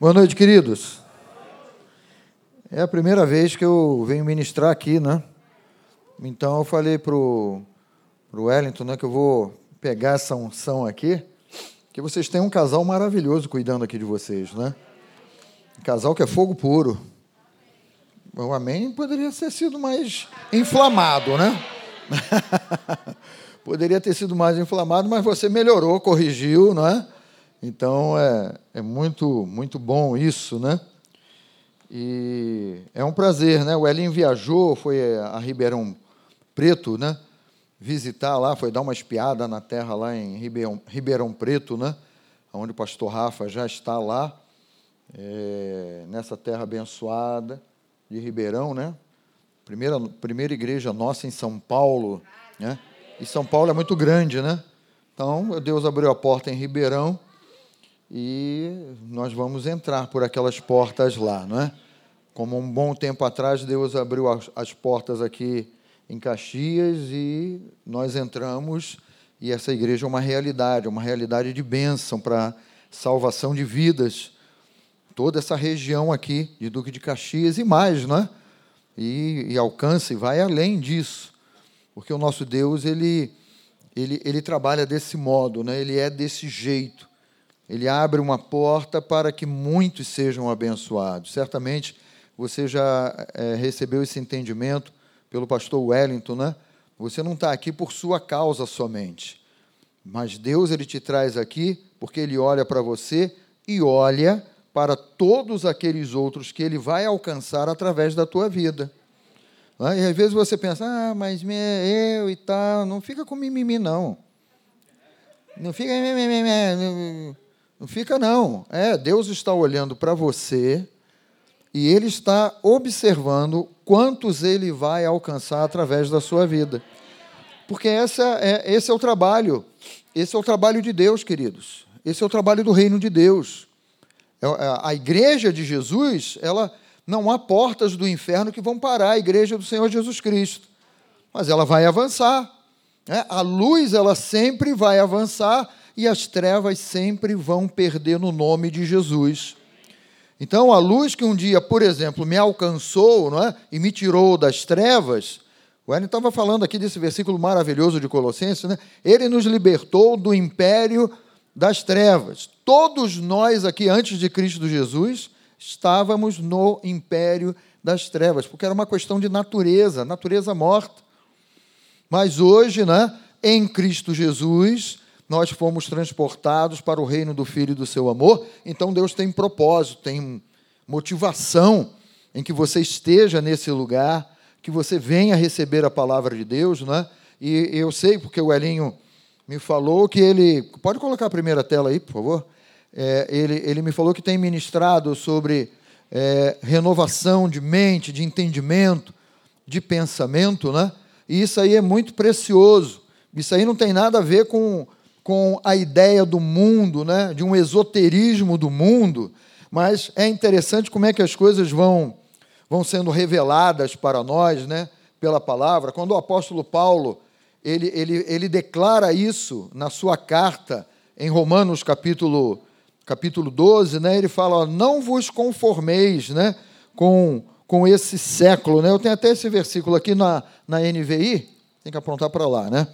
Boa noite, queridos. É a primeira vez que eu venho ministrar aqui, né? Então eu falei pro pro Wellington, né, que eu vou pegar essa unção aqui, que vocês têm um casal maravilhoso cuidando aqui de vocês, né? Um casal que é fogo puro. O amém poderia ter sido mais inflamado, né? poderia ter sido mais inflamado, mas você melhorou, corrigiu, não é? Então é, é muito, muito bom isso, né? E é um prazer, né? O Elinho viajou, foi a Ribeirão Preto, né? Visitar lá, foi dar uma espiada na terra lá em Ribeirão, Ribeirão Preto, né? Onde o pastor Rafa já está lá, é, nessa terra abençoada de Ribeirão, né? Primeira, primeira igreja nossa em São Paulo, né? E São Paulo é muito grande, né? Então, Deus abriu a porta em Ribeirão e nós vamos entrar por aquelas portas lá, não é? Como um bom tempo atrás Deus abriu as, as portas aqui em Caxias e nós entramos e essa igreja é uma realidade, uma realidade de bênção para salvação de vidas. Toda essa região aqui de Duque de Caxias e mais, não é? E, e alcança e vai além disso, porque o nosso Deus ele ele, ele trabalha desse modo, né? Ele é desse jeito ele abre uma porta para que muitos sejam abençoados. Certamente você já é, recebeu esse entendimento pelo pastor Wellington, né? Você não está aqui por sua causa somente, mas Deus ele te traz aqui porque ele olha para você e olha para todos aqueles outros que ele vai alcançar através da tua vida. Né? E às vezes você pensa, ah, mas eu e tal, não fica com mimimi, não. Não fica. Não fica, não. É, Deus está olhando para você e Ele está observando quantos Ele vai alcançar através da sua vida. Porque essa é, esse é o trabalho. Esse é o trabalho de Deus, queridos. Esse é o trabalho do reino de Deus. É, é, a igreja de Jesus, ela não há portas do inferno que vão parar a igreja do Senhor Jesus Cristo. Mas ela vai avançar. Né? A luz, ela sempre vai avançar e as trevas sempre vão perder no nome de Jesus. Então, a luz que um dia, por exemplo, me alcançou não é? e me tirou das trevas, o Hélio estava falando aqui desse versículo maravilhoso de Colossenses, né? ele nos libertou do império das trevas. Todos nós aqui, antes de Cristo Jesus, estávamos no império das trevas, porque era uma questão de natureza, natureza morta. Mas hoje, né, em Cristo Jesus, nós fomos transportados para o reino do Filho e do seu amor. Então Deus tem propósito, tem motivação em que você esteja nesse lugar, que você venha receber a palavra de Deus, não é? E eu sei, porque o Elinho me falou que ele. Pode colocar a primeira tela aí, por favor? É, ele, ele me falou que tem ministrado sobre é, renovação de mente, de entendimento, de pensamento, né? E isso aí é muito precioso. Isso aí não tem nada a ver com com a ideia do mundo, né, de um esoterismo do mundo, mas é interessante como é que as coisas vão, vão sendo reveladas para nós né, pela palavra. Quando o apóstolo Paulo ele, ele, ele declara isso na sua carta em Romanos capítulo, capítulo 12, né, ele fala, ó, não vos conformeis né, com, com esse século. Né? Eu tenho até esse versículo aqui na, na NVI, tem que apontar para lá, né?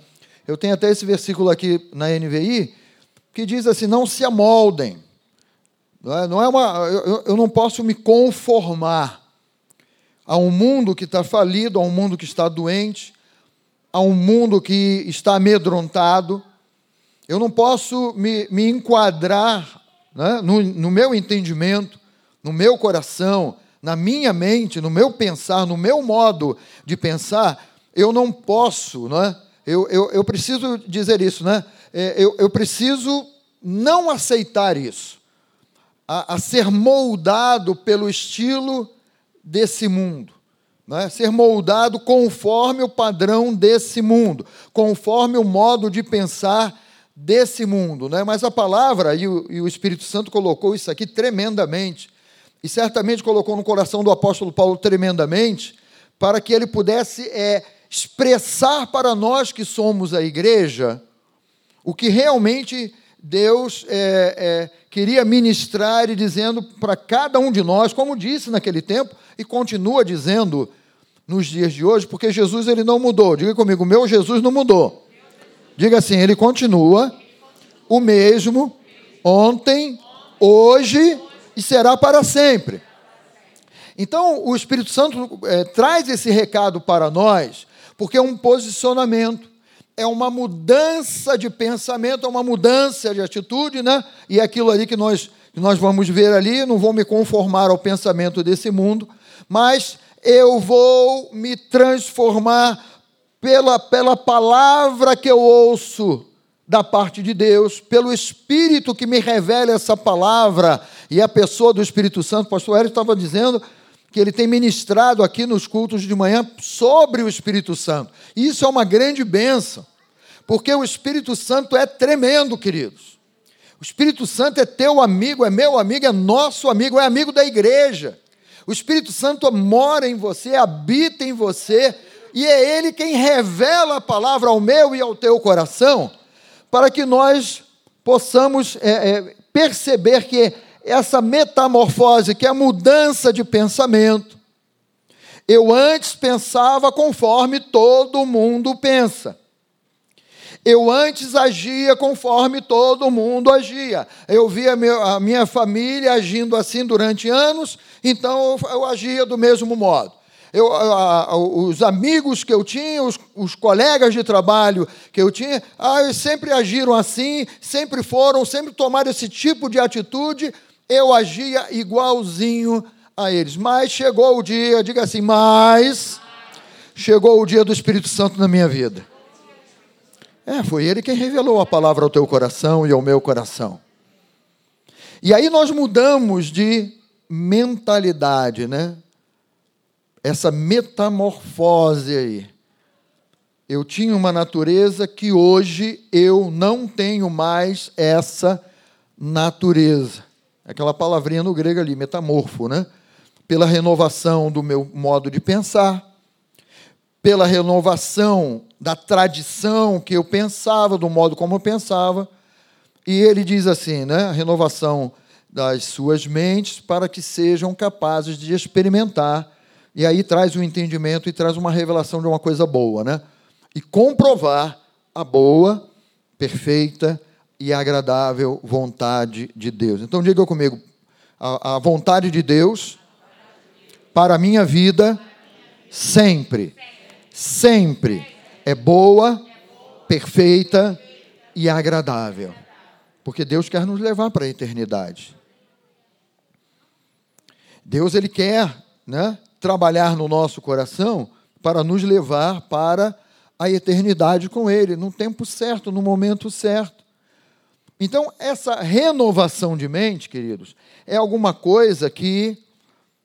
Eu tenho até esse versículo aqui na NVI, que diz assim: não se amoldem. Não é, não é uma, eu, eu não posso me conformar a um mundo que está falido, a um mundo que está doente, a um mundo que está amedrontado. Eu não posso me, me enquadrar né, no, no meu entendimento, no meu coração, na minha mente, no meu pensar, no meu modo de pensar. Eu não posso, não é? Eu, eu, eu preciso dizer isso, né? É, eu, eu preciso não aceitar isso, a, a ser moldado pelo estilo desse mundo. Né? Ser moldado conforme o padrão desse mundo, conforme o modo de pensar desse mundo. Né? Mas a palavra, e o, e o Espírito Santo colocou isso aqui tremendamente, e certamente colocou no coração do apóstolo Paulo tremendamente, para que ele pudesse é, expressar para nós que somos a igreja o que realmente Deus é, é, queria ministrar e dizendo para cada um de nós, como disse naquele tempo e continua dizendo nos dias de hoje, porque Jesus ele não mudou. Diga comigo, meu Jesus não mudou. Diga assim, ele continua o mesmo ontem, hoje e será para sempre. Então, o Espírito Santo é, traz esse recado para nós, porque é um posicionamento, é uma mudança de pensamento, é uma mudança de atitude, né? E é aquilo ali que nós, que nós vamos ver ali, não vou me conformar ao pensamento desse mundo, mas eu vou me transformar pela, pela palavra que eu ouço da parte de Deus, pelo Espírito que me revela essa palavra, e a pessoa do Espírito Santo, o pastor Hélio estava dizendo que ele tem ministrado aqui nos cultos de manhã sobre o Espírito Santo. Isso é uma grande benção, porque o Espírito Santo é tremendo, queridos. O Espírito Santo é teu amigo, é meu amigo, é nosso amigo, é amigo da igreja. O Espírito Santo mora em você, habita em você, e é Ele quem revela a palavra ao meu e ao teu coração para que nós possamos é, é, perceber que essa metamorfose, que é a mudança de pensamento, eu antes pensava conforme todo mundo pensa. Eu antes agia conforme todo mundo agia. Eu via a minha família agindo assim durante anos, então eu agia do mesmo modo eu, os amigos que eu tinha, os, os, colegas de trabalho que eu tinha, ah, sempre agiram assim, sempre foram, sempre tomaram esse tipo de atitude, eu agia igualzinho a eles. Mas chegou o dia, diga assim, mas chegou o dia do Espírito Santo na minha vida. É, foi ele quem revelou a palavra ao teu coração e ao meu coração. E aí nós mudamos de mentalidade, né? essa metamorfose aí. Eu tinha uma natureza que hoje eu não tenho mais essa natureza. Aquela palavrinha no grego ali, metamorfo, né? Pela renovação do meu modo de pensar, pela renovação da tradição que eu pensava, do modo como eu pensava. E ele diz assim, né? A renovação das suas mentes para que sejam capazes de experimentar e aí traz o um entendimento e traz uma revelação de uma coisa boa, né? E comprovar a boa, perfeita e agradável vontade de Deus. Então diga comigo, a, a vontade de Deus para a minha vida sempre, sempre é boa, perfeita e agradável. Porque Deus quer nos levar para a eternidade. Deus ele quer, né, trabalhar no nosso coração para nos levar para a eternidade com Ele, no tempo certo, no momento certo. Então, essa renovação de mente, queridos, é alguma coisa que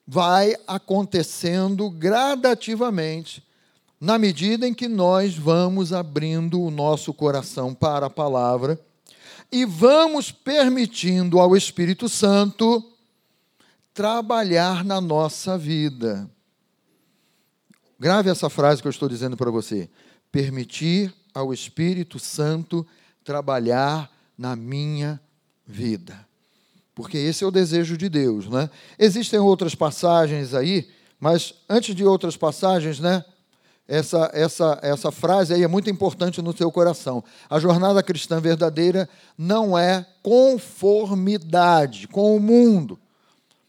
vai acontecendo gradativamente, na medida em que nós vamos abrindo o nosso coração para a palavra e vamos permitindo ao Espírito Santo trabalhar na nossa vida. Grave essa frase que eu estou dizendo para você. Permitir ao Espírito Santo trabalhar na minha vida. Porque esse é o desejo de Deus, né? Existem outras passagens aí, mas antes de outras passagens, né? Essa, essa, essa frase aí é muito importante no seu coração. A jornada cristã verdadeira não é conformidade com o mundo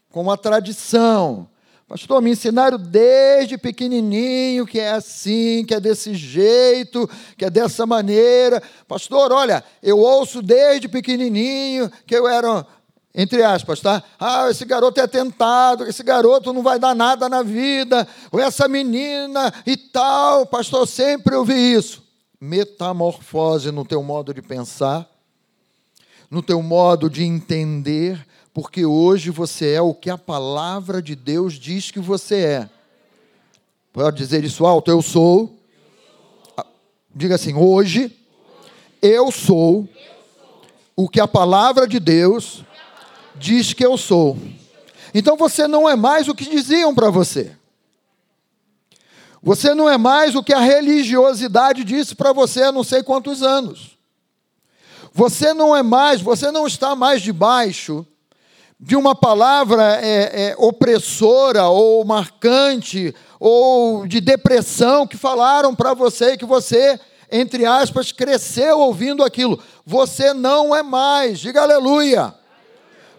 com a tradição. Pastor, me ensinaram desde pequenininho que é assim, que é desse jeito, que é dessa maneira. Pastor, olha, eu ouço desde pequenininho que eu era, entre aspas, tá? Ah, esse garoto é tentado, esse garoto não vai dar nada na vida, ou essa menina e tal. Pastor, sempre ouvi isso. Metamorfose no teu modo de pensar, no teu modo de entender, porque hoje você é o que a palavra de Deus diz que você é. Pode dizer isso alto? Eu sou. Diga assim: hoje eu sou o que a palavra de Deus diz que eu sou. Então você não é mais o que diziam para você. Você não é mais o que a religiosidade disse para você há não sei quantos anos. Você não é mais, você não está mais debaixo de uma palavra é, é, opressora ou marcante ou de depressão que falaram para você que você, entre aspas, cresceu ouvindo aquilo. Você não é mais, diga aleluia.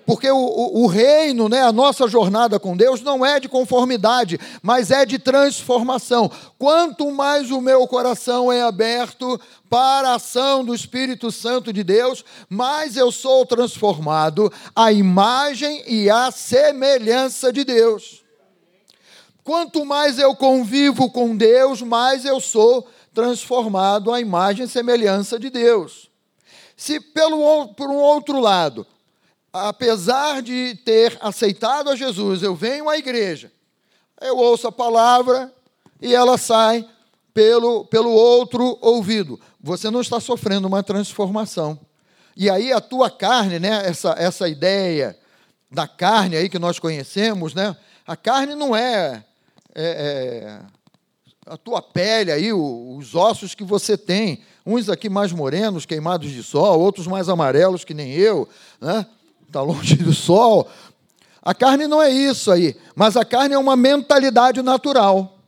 Porque o, o, o, reino, né, a nossa jornada com Deus, não é de conformidade, mas é de transformação. Quanto mais o meu coração é aberto para a ação do Espírito Santo de Deus, mais eu sou transformado à imagem e à semelhança de Deus. Quanto mais eu convivo com Deus, mais eu sou transformado à imagem e semelhança de Deus. Se pelo por um outro lado, apesar de ter aceitado a Jesus, eu venho à igreja, eu ouço a palavra e ela sai pelo, pelo outro ouvido. Você não está sofrendo uma transformação. E aí a tua carne, né, essa, essa ideia da carne aí que nós conhecemos, né, a carne não é, é, é a tua pele aí, os ossos que você tem, uns aqui mais morenos, queimados de sol, outros mais amarelos que nem eu, né? Está longe do sol. A carne não é isso aí, mas a carne é uma mentalidade natural.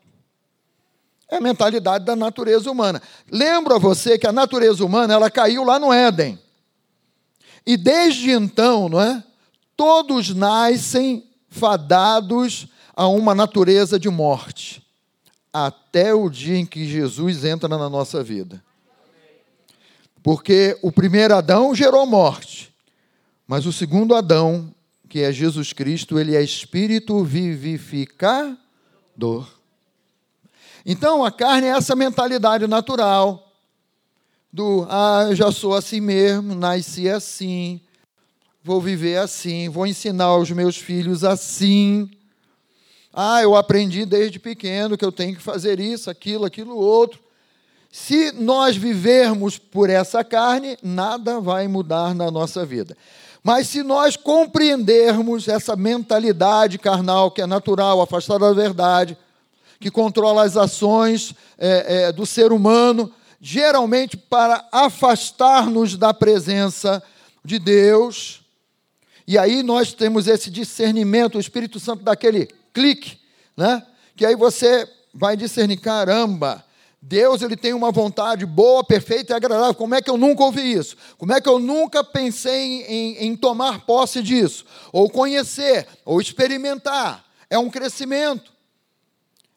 É a mentalidade da natureza humana. Lembro a você que a natureza humana ela caiu lá no Éden. E desde então, não é? Todos nascem fadados a uma natureza de morte, até o dia em que Jesus entra na nossa vida. Porque o primeiro Adão gerou morte. Mas o segundo Adão, que é Jesus Cristo, ele é espírito vivificador. Então a carne é essa mentalidade natural do ah, eu já sou assim mesmo, nasci assim, vou viver assim, vou ensinar os meus filhos assim. Ah, eu aprendi desde pequeno que eu tenho que fazer isso, aquilo, aquilo outro. Se nós vivermos por essa carne, nada vai mudar na nossa vida. Mas se nós compreendermos essa mentalidade carnal que é natural, afastada da verdade, que controla as ações é, é, do ser humano, geralmente para afastar-nos da presença de Deus. E aí nós temos esse discernimento, o Espírito Santo daquele clique, né? Que aí você vai discernir, caramba, Deus ele tem uma vontade boa, perfeita e agradável. Como é que eu nunca ouvi isso? Como é que eu nunca pensei em, em tomar posse disso? Ou conhecer, ou experimentar. É um crescimento,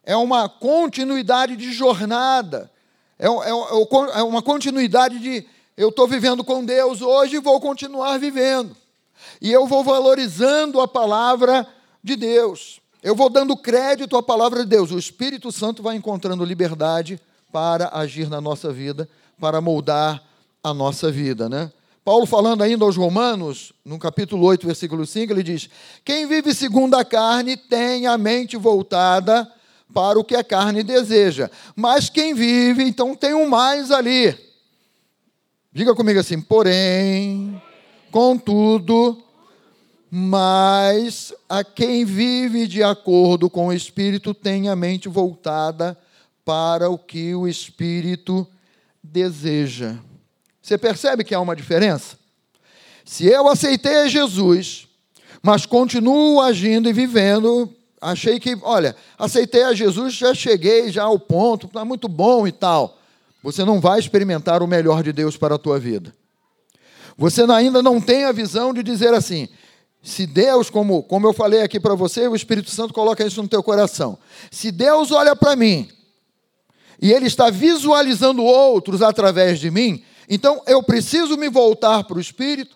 é uma continuidade de jornada, é, é, é, é uma continuidade de eu estou vivendo com Deus hoje e vou continuar vivendo. E eu vou valorizando a palavra de Deus. Eu vou dando crédito à palavra de Deus. O Espírito Santo vai encontrando liberdade para agir na nossa vida, para moldar a nossa vida, né? Paulo falando ainda aos Romanos, no capítulo 8, versículo 5, ele diz: Quem vive segundo a carne tem a mente voltada para o que a carne deseja. Mas quem vive, então tem um mais ali. Diga comigo assim: porém, contudo, mas a quem vive de acordo com o Espírito tem a mente voltada para o que o Espírito deseja. Você percebe que há uma diferença? Se eu aceitei Jesus, mas continuo agindo e vivendo, achei que, olha, aceitei a Jesus, já cheguei já ao ponto, está muito bom e tal. Você não vai experimentar o melhor de Deus para a tua vida. Você ainda não tem a visão de dizer assim: se Deus, como, como eu falei aqui para você, o Espírito Santo coloca isso no teu coração. Se Deus olha para mim e ele está visualizando outros através de mim, então eu preciso me voltar para o Espírito,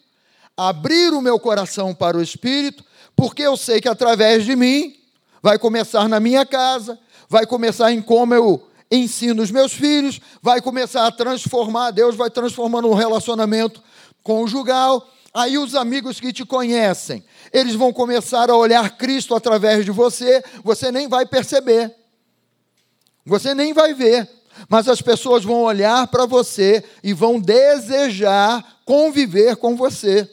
abrir o meu coração para o Espírito, porque eu sei que através de mim vai começar na minha casa, vai começar em como eu ensino os meus filhos, vai começar a transformar, Deus vai transformando um relacionamento conjugal. Aí os amigos que te conhecem, eles vão começar a olhar Cristo através de você, você nem vai perceber. Você nem vai ver, mas as pessoas vão olhar para você e vão desejar conviver com você.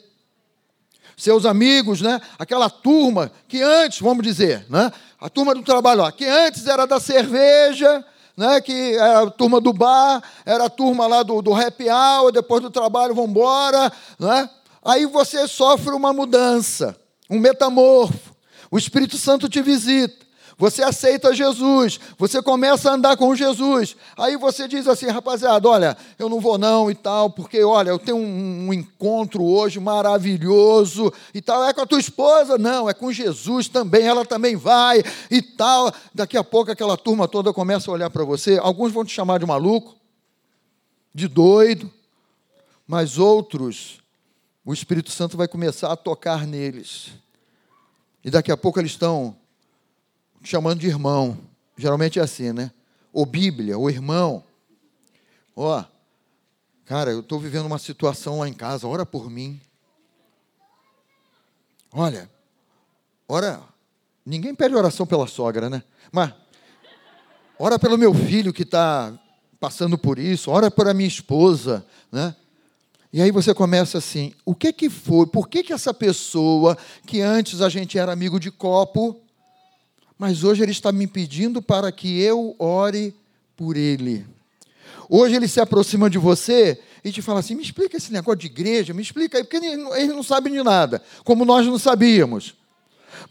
Seus amigos, né? Aquela turma que antes, vamos dizer, né? A turma do trabalho, ó, que antes era da cerveja, né, que era a turma do bar, era a turma lá do, do happy hour, depois do trabalho vão embora. Né? Aí você sofre uma mudança, um metamorfo. O Espírito Santo te visita. Você aceita Jesus, você começa a andar com Jesus. Aí você diz assim, rapaziada, olha, eu não vou não e tal, porque olha, eu tenho um, um, encontro hoje maravilhoso e tal. É com a tua esposa? Não, é com Jesus também, ela também vai e tal. Daqui a pouco aquela turma toda começa a olhar para você. Alguns vão te chamar de maluco, de doido, mas outros, o Espírito Santo vai começar a tocar neles. E daqui a pouco eles estão chamando de irmão. Geralmente é assim, né? Ou Bíblia, ou irmão. Ó, cara, eu estou vivendo uma situação lá em casa, ora por mim. Olha, ora, ninguém pede oração pela sogra, né? Mas, ora pelo meu filho que está passando por isso, ora por a minha esposa, né? E aí você começa assim, o que que foi? Por que que essa pessoa que antes a gente era amigo de copo, mas hoje ele está me pedindo para que eu ore por ele. Hoje ele se aproxima de você e te fala assim: me explica esse negócio de igreja, me explica aí, porque ele não sabe de nada, como nós não sabíamos.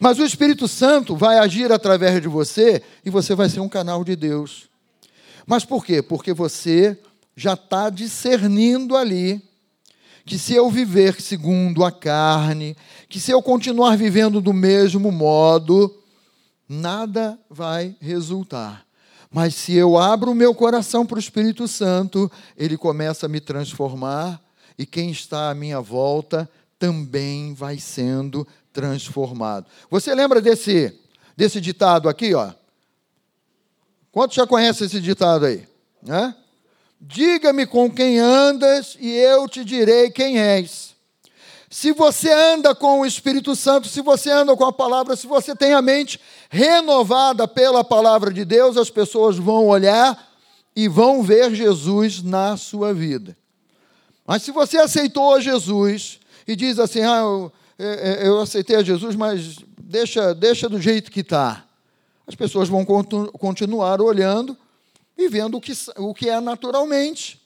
Mas o Espírito Santo vai agir através de você e você vai ser um canal de Deus. Mas por quê? Porque você já está discernindo ali que se eu viver segundo a carne, que se eu continuar vivendo do mesmo modo, nada vai resultar. Mas se eu abro o meu coração para o Espírito Santo, ele começa a me transformar e quem está à minha volta também vai sendo transformado. Você lembra desse desse ditado aqui, ó? Quantos já conhecem esse ditado aí? Diga-me com quem andas e eu te direi quem és. Se você anda com o Espírito Santo, se você anda com a palavra, se você tem a mente renovada pela palavra de Deus, as pessoas vão olhar e vão ver Jesus na sua vida. Mas se você aceitou Jesus e diz assim, ah, eu, é, é, eu aceitei a Jesus, mas deixa, deixa do jeito que está. As pessoas vão continuar olhando e vendo o que, o que é naturalmente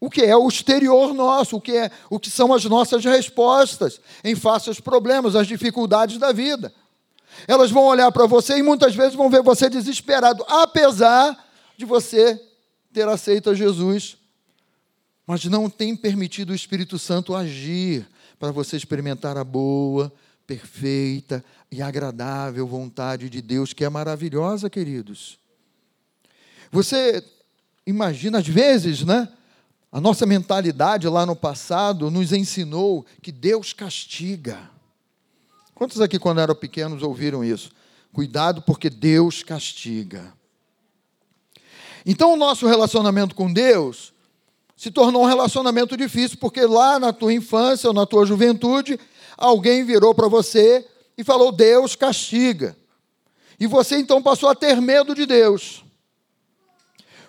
o que é o exterior nosso, o que, é, o que são as nossas respostas em face aos problemas, às dificuldades da vida. Elas vão olhar para você e muitas vezes vão ver você desesperado, apesar de você ter aceito a Jesus, mas não tem permitido o Espírito Santo agir para você experimentar a boa, perfeita e agradável vontade de Deus, que é maravilhosa, queridos. Você imagina, às vezes, né? A nossa mentalidade lá no passado nos ensinou que Deus castiga. Quantos aqui, quando eram pequenos, ouviram isso? Cuidado, porque Deus castiga. Então, o nosso relacionamento com Deus se tornou um relacionamento difícil, porque lá na tua infância ou na tua juventude, alguém virou para você e falou: Deus castiga. E você então passou a ter medo de Deus.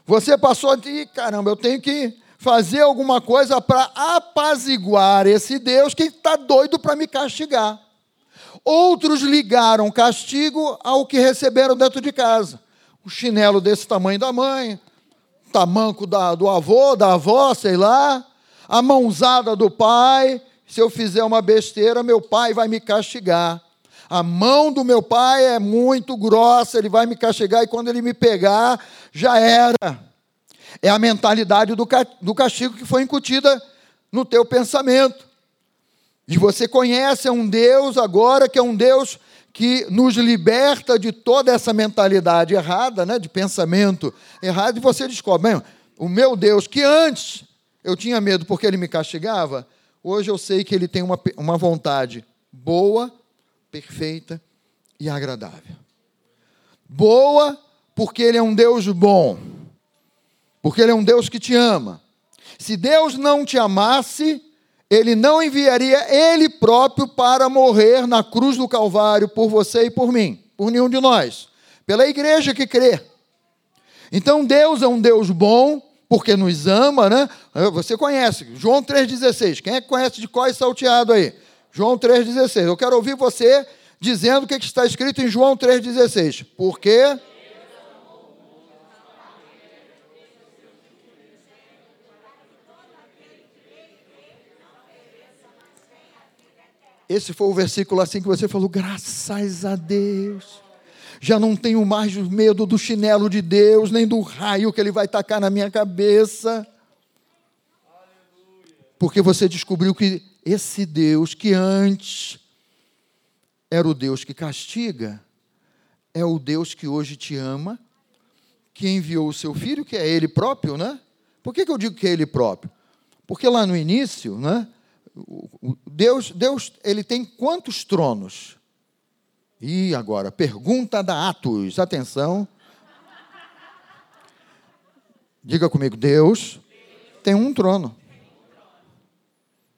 Você passou a dizer: caramba, eu tenho que fazer alguma coisa para apaziguar esse Deus que está doido para me castigar. Outros ligaram castigo ao que receberam dentro de casa. O chinelo desse tamanho da mãe, tamanco da, do avô, da avó, sei lá, a mãozada do pai. Se eu fizer uma besteira, meu pai vai me castigar. A mão do meu pai é muito grossa, ele vai me castigar e quando ele me pegar, já era. É a mentalidade do castigo que foi incutida no teu pensamento. E você conhece um Deus agora que é um Deus que nos liberta de toda essa mentalidade errada, né, de pensamento errado, e você descobre, bem, o meu Deus, que antes eu tinha medo porque ele me castigava, hoje eu sei que ele tem uma, uma vontade boa, perfeita e agradável. Boa, porque ele é um Deus bom porque Ele é um Deus que te ama. Se Deus não te amasse, Ele não enviaria Ele próprio para morrer na cruz do Calvário por você e por mim, por nenhum de nós, pela igreja que crê. Então Deus é um Deus bom, porque nos ama, né? Você conhece, João 3,16. Quem é que conhece de qual é salteado aí? João 3,16. Eu quero ouvir você dizendo o que está escrito em João 3,16. Porque esse foi o versículo assim que você falou, graças a Deus. Já não tenho mais medo do chinelo de Deus, nem do raio que ele vai tacar na minha cabeça. Porque você descobriu que esse Deus que antes era o Deus que castiga, é o Deus que hoje te ama, que enviou o seu filho, que é ele próprio, né? Por que, que eu digo que é ele próprio? Porque lá no início, né? Deus, Deus, ele tem quantos tronos? E agora, pergunta da Atos, atenção. Diga comigo, Deus tem um trono.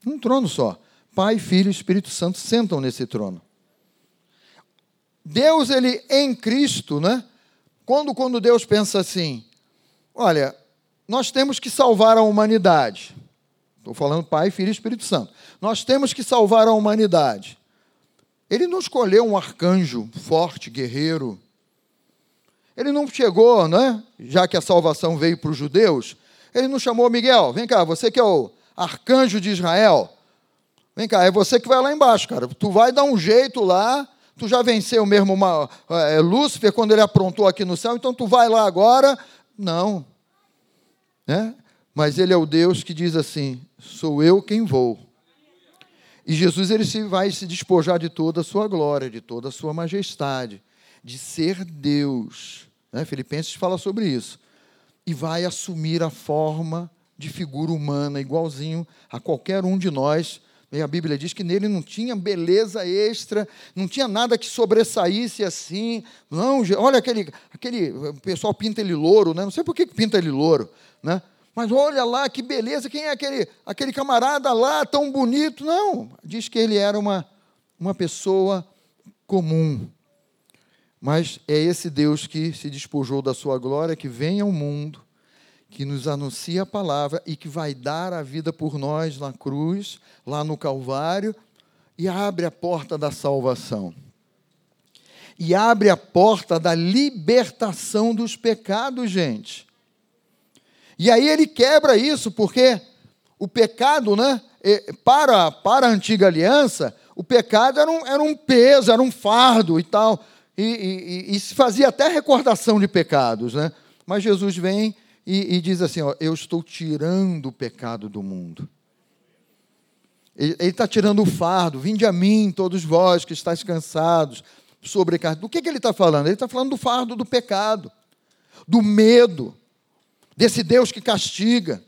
Um trono só. Pai, Filho e Espírito Santo sentam nesse trono. Deus, ele em Cristo, né? Quando, quando Deus pensa assim, olha, nós temos que salvar a humanidade. Estou falando Pai, Filho e Espírito Santo. Nós temos que salvar a humanidade. Ele não escolheu um arcanjo forte, guerreiro. Ele não chegou, né? Já que a salvação veio para os judeus, ele não chamou Miguel, vem cá, você que é o arcanjo de Israel. Vem cá, é você que vai lá embaixo, cara. Tu vai dar um jeito lá. Tu já venceu mesmo uma, é, Lúcifer quando ele aprontou aqui no céu, então tu vai lá agora. Não. Né? Mas ele é o Deus que diz assim: sou eu quem vou. E Jesus ele se, vai se despojar de toda a sua glória, de toda a sua majestade, de ser Deus. Né? Filipenses fala sobre isso. E vai assumir a forma de figura humana, igualzinho a qualquer um de nós. E a Bíblia diz que nele não tinha beleza extra, não tinha nada que sobressaísse assim. Não, olha aquele, aquele o pessoal pinta ele louro, né? Não sei por que pinta ele louro, né? Mas olha lá que beleza, quem é aquele, aquele camarada lá tão bonito? Não, diz que ele era uma, uma pessoa comum. Mas é esse Deus que se despojou da sua glória, que vem ao mundo, que nos anuncia a palavra e que vai dar a vida por nós na cruz, lá no Calvário, e abre a porta da salvação. E abre a porta da libertação dos pecados, gente. E aí ele quebra isso, porque o pecado, né, para, para a antiga aliança, o pecado era um, era um peso, era um fardo e tal. E, e, e, se fazia até recordação de pecados. Né? Mas Jesus vem e, e diz assim: ó, Eu estou tirando o pecado do mundo. Ele está tirando o fardo. Vinde a mim, todos vós que estáis cansados, sobrecarregados. Do que, que ele está falando? Ele está falando do fardo do pecado, do medo, desse Deus que castiga,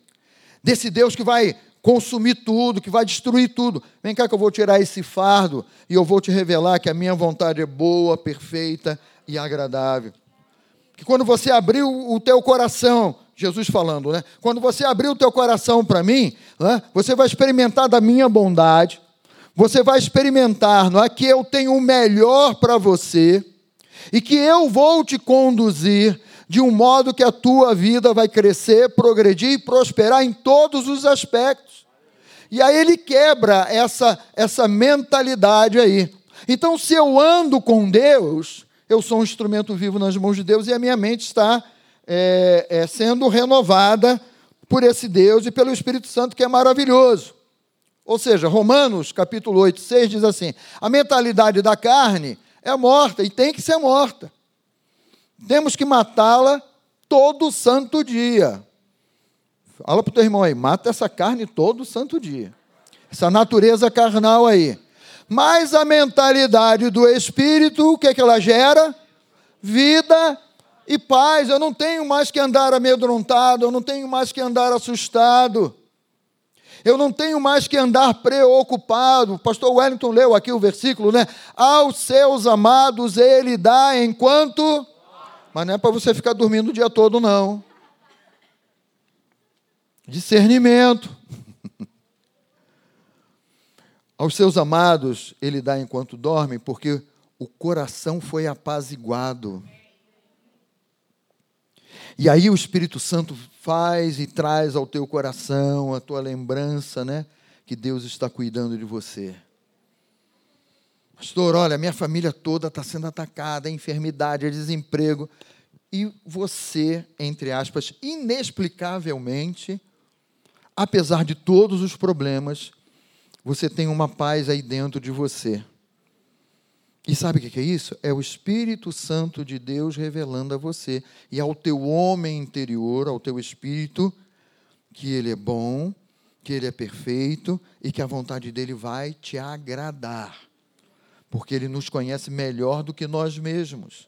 desse Deus que vai consumir tudo, que vai destruir tudo. Vem cá que eu vou tirar esse fardo e eu vou te revelar que a minha vontade é boa, perfeita e agradável. Que quando você abriu o teu coração, Jesus falando, né? Quando você abrir o teu coração para mim, né? você vai experimentar da minha bondade, você vai experimentar, não é que eu tenho o melhor para você e que eu vou te conduzir de um modo que a tua vida vai crescer, progredir e prosperar em todos os aspectos. E aí ele quebra essa, essa mentalidade aí. Então, se eu ando com Deus, eu sou um instrumento vivo nas mãos de Deus e a minha mente está é, é, sendo renovada por esse Deus e pelo Espírito Santo, que é maravilhoso. Ou seja, Romanos capítulo 8, 6 diz assim: a mentalidade da carne é morta e tem que ser morta. Temos que matá-la todo santo dia. Fala para o teu irmão aí, mata essa carne todo santo dia. Essa natureza carnal aí. Mas a mentalidade do Espírito, o que, é que ela gera? Vida e paz. Eu não tenho mais que andar amedrontado, eu não tenho mais que andar assustado. Eu não tenho mais que andar preocupado. Pastor Wellington leu aqui o versículo, né? Aos seus amados ele dá enquanto mas não é para você ficar dormindo o dia todo, não. Discernimento. Aos seus amados ele dá enquanto dormem, porque o coração foi apaziguado. E aí o Espírito Santo faz e traz ao teu coração a tua lembrança, né, que Deus está cuidando de você. Pastor, olha, minha família toda está sendo atacada, a enfermidade, a desemprego. E você, entre aspas, inexplicavelmente, apesar de todos os problemas, você tem uma paz aí dentro de você. E sabe o que é isso? É o Espírito Santo de Deus revelando a você e ao teu homem interior, ao teu espírito, que ele é bom, que ele é perfeito e que a vontade dele vai te agradar, porque ele nos conhece melhor do que nós mesmos.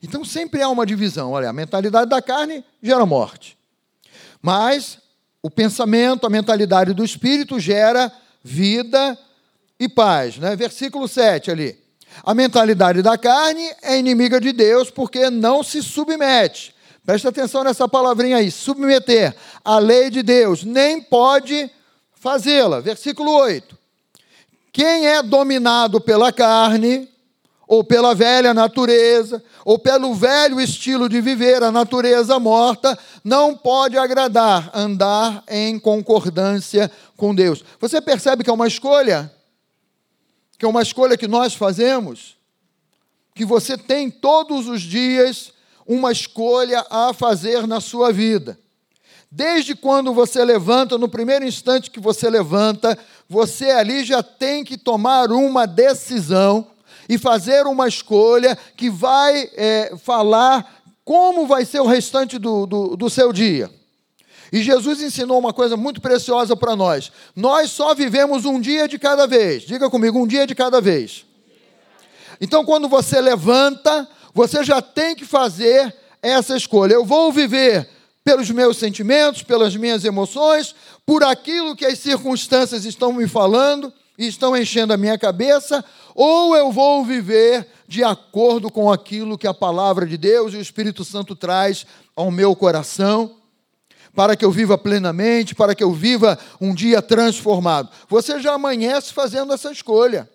Então sempre há uma divisão. Olha, a mentalidade da carne gera morte, mas o pensamento, a mentalidade do espírito gera vida e paz. Né? Versículo 7 ali. A mentalidade da carne é inimiga de Deus porque não se submete. Presta atenção nessa palavrinha aí, submeter a lei de Deus, nem pode fazê-la. Versículo 8. Quem é dominado pela carne, ou pela velha natureza, ou pelo velho estilo de viver, a natureza morta, não pode agradar, andar em concordância com Deus. Você percebe que é uma escolha? que é uma escolha que nós fazemos, que você tem todos os dias uma escolha a fazer na sua vida. Desde quando você levanta, no primeiro instante que você levanta, você ali já tem que tomar uma decisão e fazer uma escolha que vai é, falar como vai ser o restante do, do, do seu dia. E Jesus ensinou uma coisa muito preciosa para nós. Nós só vivemos um dia de cada vez. Diga comigo, um dia de cada vez. Então, quando você levanta, você já tem que fazer essa escolha. Eu vou viver pelos meus sentimentos, pelas minhas emoções, por aquilo que as circunstâncias estão me falando e estão enchendo a minha cabeça, ou eu vou viver de acordo com aquilo que a palavra de Deus e o Espírito Santo traz ao meu coração para que eu viva plenamente, para que eu viva um dia transformado. Você já amanhece fazendo essa escolha.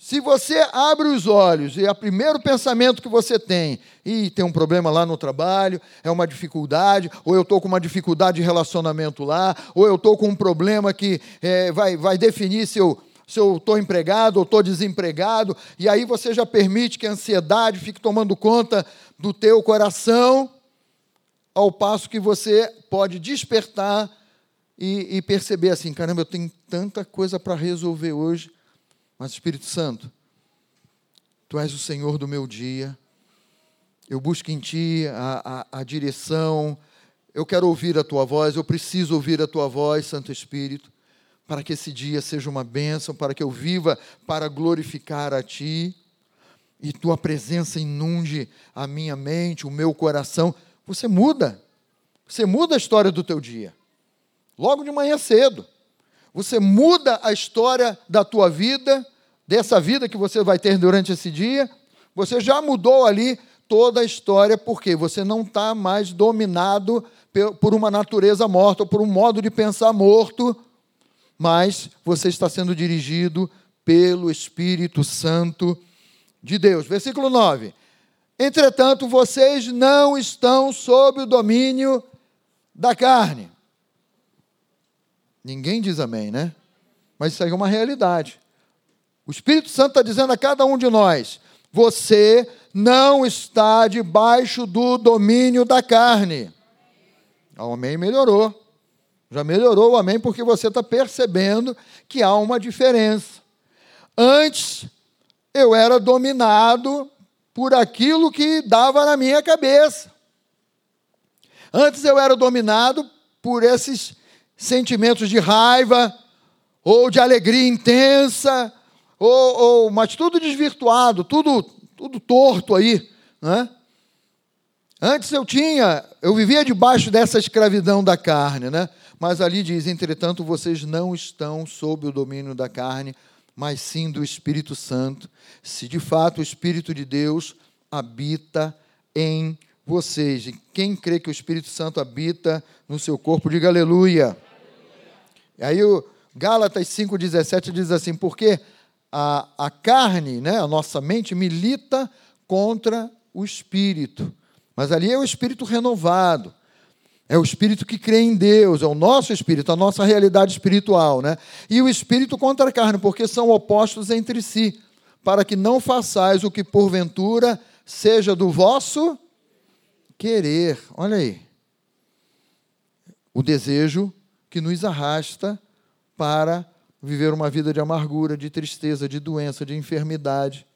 Se você abre os olhos e é o primeiro pensamento que você tem, e tem um problema lá no trabalho, é uma dificuldade, ou eu estou com uma dificuldade de relacionamento lá, ou eu estou com um problema que é, vai, vai definir se eu se eu estou empregado ou estou desempregado, e aí você já permite que a ansiedade fique tomando conta do teu coração, ao passo que você pode despertar e, e perceber assim: caramba, eu tenho tanta coisa para resolver hoje, mas Espírito Santo, Tu és o Senhor do meu dia, eu busco em Ti a, a, a direção, eu quero ouvir a Tua voz, eu preciso ouvir a Tua voz, Santo Espírito, para que esse dia seja uma bênção, para que eu viva para glorificar a Ti e Tua presença inunde a minha mente, o meu coração você muda. Você muda a história do teu dia. Logo de manhã cedo. Você muda a história da tua vida, dessa vida que você vai ter durante esse dia. Você já mudou ali toda a história, porque você não está mais dominado por uma natureza morta, por um modo de pensar morto, mas você está sendo dirigido pelo Espírito Santo de Deus. Versículo 9. Entretanto, vocês não estão sob o domínio da carne. Ninguém diz amém, né? Mas isso aí é uma realidade. O Espírito Santo está dizendo a cada um de nós: você não está debaixo do domínio da carne. O amém melhorou. Já melhorou o amém porque você está percebendo que há uma diferença. Antes, eu era dominado por aquilo que dava na minha cabeça. Antes eu era dominado por esses sentimentos de raiva, ou de alegria intensa, ou, ou mas tudo desvirtuado, tudo, tudo torto aí. Né? Antes eu tinha, eu vivia debaixo dessa escravidão da carne, né? mas ali diz: entretanto, vocês não estão sob o domínio da carne, mas sim do Espírito Santo, se de fato o Espírito de Deus habita em vocês. Quem crê que o Espírito Santo habita no seu corpo, diga aleluia. E aí o Gálatas 5,17 diz assim, porque a, a carne, né, a nossa mente, milita contra o Espírito. Mas ali é o Espírito renovado. É o espírito que crê em Deus, é o nosso espírito, a nossa realidade espiritual, né? E o espírito contra a carne, porque são opostos entre si, para que não façais o que porventura seja do vosso querer. Olha aí. O desejo que nos arrasta para viver uma vida de amargura, de tristeza, de doença, de enfermidade.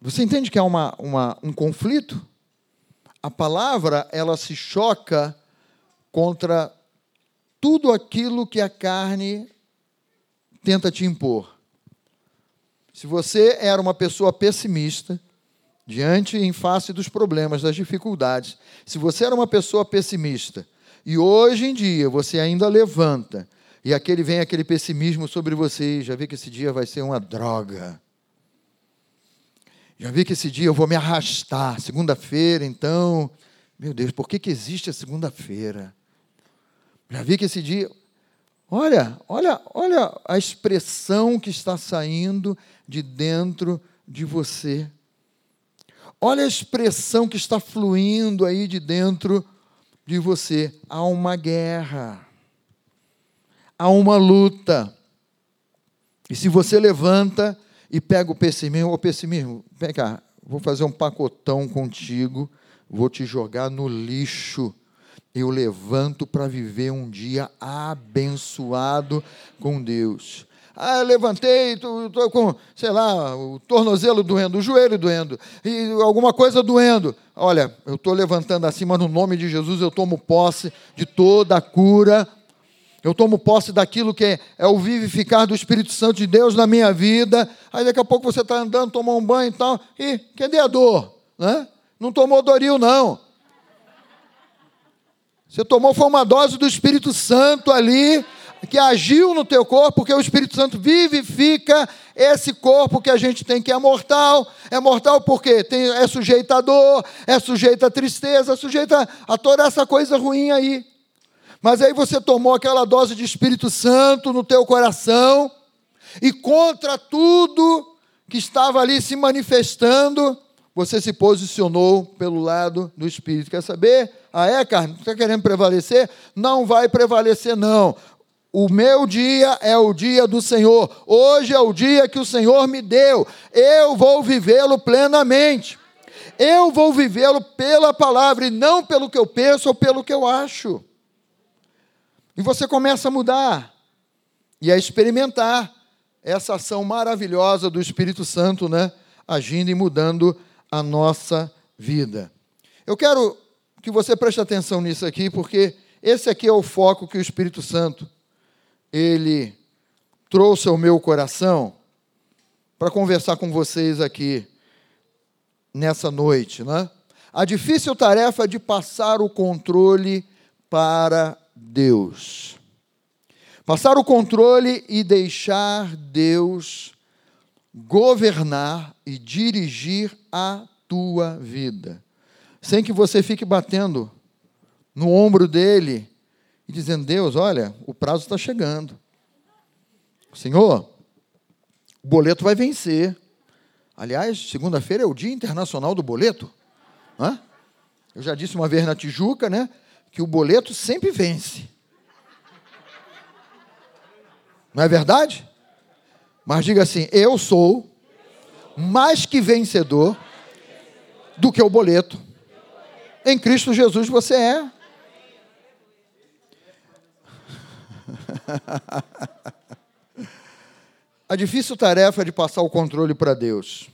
Você entende que há uma, uma, um conflito? A palavra ela se choca contra tudo aquilo que a carne tenta te impor. Se você era uma pessoa pessimista, diante em face dos problemas, das dificuldades, se você era uma pessoa pessimista e hoje em dia você ainda levanta e aquele vem aquele pessimismo sobre você, já vi que esse dia vai ser uma droga. Já vi que esse dia eu vou me arrastar. Segunda-feira, então, meu Deus, por que, que existe a segunda-feira? Já vi que esse dia. Olha, olha, olha a expressão que está saindo de dentro de você. Olha a expressão que está fluindo aí de dentro de você. Há uma guerra. Há uma luta. E se você levanta e pega o pessimismo, o pessimismo, vem cá, vou fazer um pacotão contigo, vou te jogar no lixo eu levanto para viver um dia abençoado com Deus. Ah, eu levantei, estou com, sei lá, o tornozelo doendo, o joelho doendo, e alguma coisa doendo. Olha, eu estou levantando acima no nome de Jesus, eu tomo posse de toda a cura, eu tomo posse daquilo que é, o vivificar do Espírito Santo de Deus na minha vida. Aí daqui a pouco você está andando, tomou um banho e tal, e cadê a dor? Né? Não tomou doril, não. Você tomou foi uma dose do Espírito Santo ali, que agiu no teu corpo, porque o Espírito Santo vivifica esse corpo que a gente tem que é mortal. É mortal porque tem, é sujeito à dor, é sujeito à tristeza, é sujeito a, a toda essa coisa ruim aí. Mas aí você tomou aquela dose de Espírito Santo no teu coração, e contra tudo que estava ali se manifestando, você se posicionou pelo lado do Espírito. Quer saber? Ah, é, carne? Está querendo prevalecer? Não vai prevalecer, não. O meu dia é o dia do Senhor. Hoje é o dia que o Senhor me deu. Eu vou vivê-lo plenamente. Eu vou vivê-lo pela palavra e não pelo que eu penso ou pelo que eu acho. E você começa a mudar e a experimentar essa ação maravilhosa do Espírito Santo, né? Agindo e mudando a nossa vida. Eu quero que você preste atenção nisso aqui, porque esse aqui é o foco que o Espírito Santo ele trouxe ao meu coração para conversar com vocês aqui nessa noite, né? A difícil tarefa de passar o controle para Deus. Passar o controle e deixar Deus governar e dirigir a tua vida, sem que você fique batendo no ombro dele e dizendo: Deus, olha, o prazo está chegando. Senhor, o boleto vai vencer. Aliás, segunda-feira é o Dia Internacional do Boleto. Hã? Eu já disse uma vez na Tijuca, né? Que o boleto sempre vence. Não é verdade? Mas diga assim: eu sou mais que vencedor do que o boleto. Em Cristo Jesus você é. A difícil tarefa de passar o controle para Deus.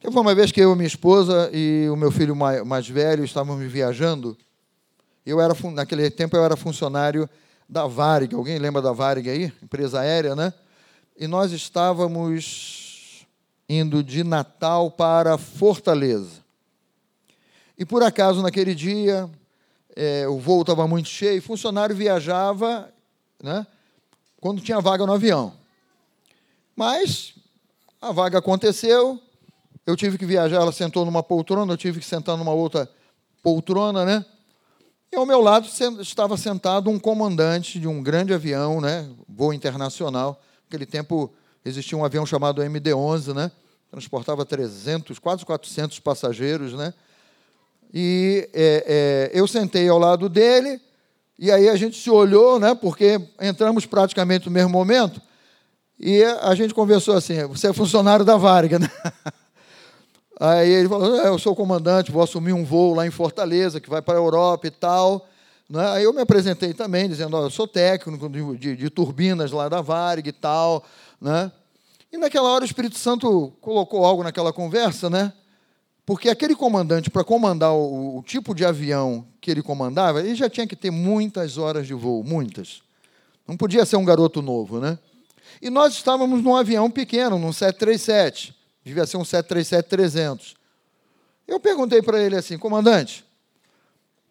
Teve uma vez que eu, minha esposa e o meu filho mais velho estávamos viajando. Eu era naquele tempo eu era funcionário da Varig. Alguém lembra da Varig aí? Empresa aérea, né? e nós estávamos indo de Natal para Fortaleza. E por acaso, naquele dia, é, o voo estava muito cheio, funcionário viajava né, quando tinha vaga no avião. Mas a vaga aconteceu, eu tive que viajar, ela sentou numa poltrona, eu tive que sentar numa outra poltrona, né? E ao meu lado estava sentado um comandante de um grande avião, né, voo internacional, Naquele tempo existia um avião chamado MD-11, né? Transportava 300, quase 400 passageiros, né? E é, é, eu sentei ao lado dele, e aí a gente se olhou, né? Porque entramos praticamente no mesmo momento, e a gente conversou assim: você é funcionário da Varga, né? Aí ele falou: é, eu sou comandante, vou assumir um voo lá em Fortaleza, que vai para a Europa e tal. Né? Aí eu me apresentei também, dizendo, eu sou técnico de, de, de, turbinas lá da Varig e tal. Né? E naquela hora o Espírito Santo colocou algo naquela conversa, né? Porque aquele comandante, para comandar o, o tipo de avião que ele comandava, ele já tinha que ter muitas horas de voo, muitas. Não podia ser um garoto novo, né? E nós estávamos num avião pequeno, num 737. Devia ser um 737-300. Eu perguntei para ele assim, comandante,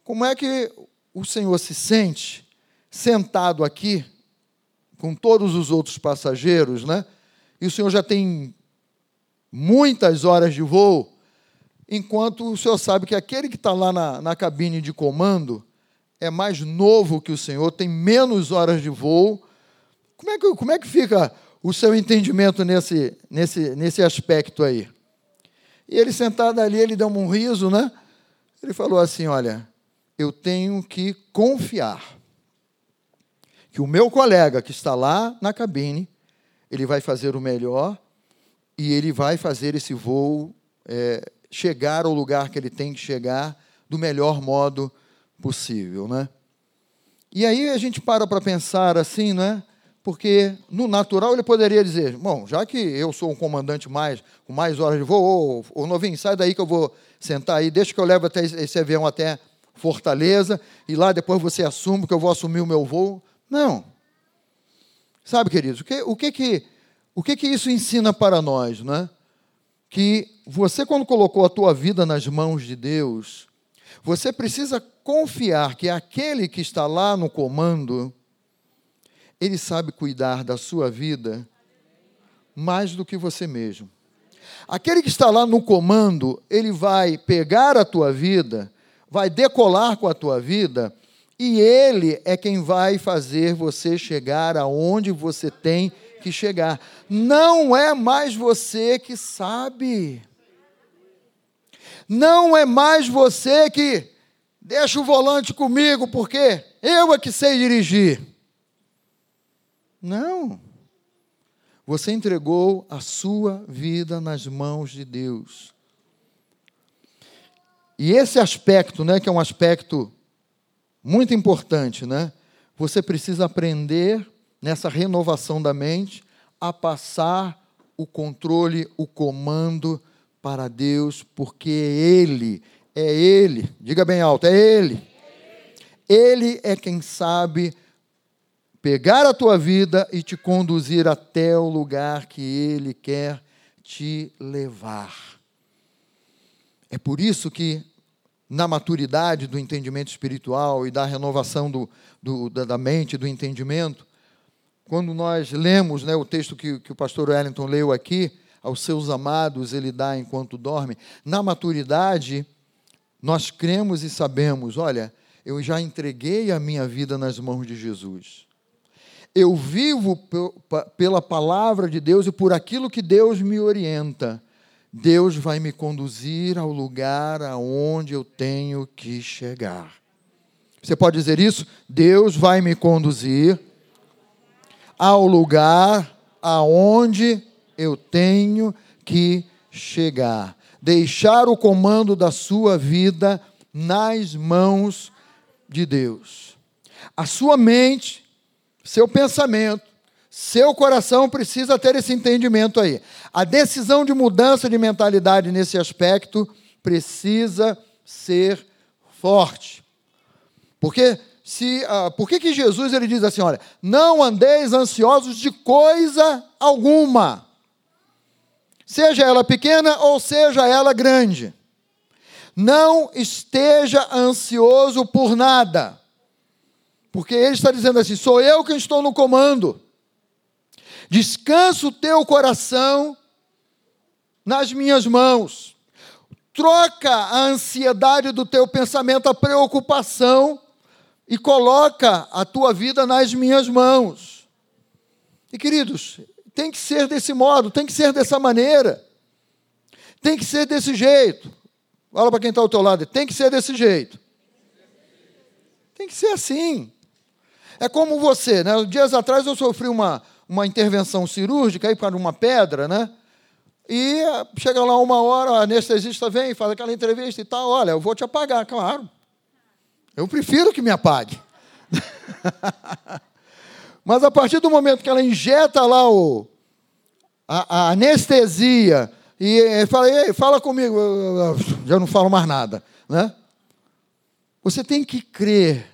como é que o senhor se sente sentado aqui com todos os outros passageiros, né? E o senhor já tem muitas horas de voo, enquanto o senhor sabe que aquele que está lá na, na cabine de comando é mais novo que o senhor, tem menos horas de voo. Como é que, como é que fica o seu entendimento nesse, nesse, nesse aspecto aí? E ele sentado ali, ele deu um riso, né? Ele falou assim: Olha, eu tenho que confiar que o meu colega que está lá na cabine, ele vai fazer o melhor e ele vai fazer esse voo é, chegar ao lugar que ele tem que chegar do melhor modo possível, né? E aí a gente para para pensar assim, né? Porque no natural ele poderia dizer, bom, já que eu sou um comandante mais com mais horas de voo, ô novinho, sai daí que eu vou sentar aí, deixa que eu levo até esse avião até Fortaleza, e lá depois você assume que eu vou assumir o meu voo. Não. Sabe, queridos, o que, o que, que, o que, que isso ensina para nós? Né? Que você, quando colocou a tua vida nas mãos de Deus, você precisa confiar que aquele que está lá no comando, ele sabe cuidar da sua vida mais do que você mesmo. Aquele que está lá no comando, ele vai pegar a tua vida vai decolar com a tua vida e ele é quem vai fazer você chegar aonde você tem que chegar. Não é mais você que sabe. Não é mais você que deixa o volante comigo porque eu é que sei dirigir. Não. Você entregou a sua vida nas mãos de Deus. E esse aspecto, né, que é um aspecto muito importante, né? Você precisa aprender nessa renovação da mente a passar o controle, o comando para Deus, porque Ele, é Ele, diga bem alto, é Ele. Ele é quem sabe pegar a tua vida e te conduzir até o lugar que Ele quer te levar. É por isso que, na maturidade do entendimento espiritual e da renovação do, do, da mente, do entendimento, quando nós lemos né, o texto que, que o pastor Wellington leu aqui, aos seus amados ele dá enquanto dorme, na maturidade, nós cremos e sabemos: olha, eu já entreguei a minha vida nas mãos de Jesus. Eu vivo pela palavra de Deus e por aquilo que Deus me orienta. Deus vai me conduzir ao lugar aonde eu tenho que chegar. Você pode dizer isso? Deus vai me conduzir ao lugar aonde eu tenho que chegar. Deixar o comando da sua vida nas mãos de Deus. A sua mente, seu pensamento, seu coração precisa ter esse entendimento aí. A decisão de mudança de mentalidade nesse aspecto precisa ser forte. Porque se, uh, por que, que Jesus ele diz assim, olha, não andeis ansiosos de coisa alguma, seja ela pequena ou seja ela grande. Não esteja ansioso por nada, porque ele está dizendo assim: sou eu quem estou no comando. Descansa o teu coração nas minhas mãos. Troca a ansiedade do teu pensamento, a preocupação, e coloca a tua vida nas minhas mãos. E queridos, tem que ser desse modo, tem que ser dessa maneira, tem que ser desse jeito. Fala para quem está ao teu lado, tem que ser desse jeito. Tem que ser assim. É como você, né? Dias atrás eu sofri uma, uma intervenção cirúrgica aí para uma pedra, né? E chega lá uma hora, a anestesista vem, faz aquela entrevista e tal, olha, eu vou te apagar, claro. Eu prefiro que me apague. Mas a partir do momento que ela injeta lá o, a, a anestesia e, fala, fala comigo, já não falo mais nada, né? Você tem que crer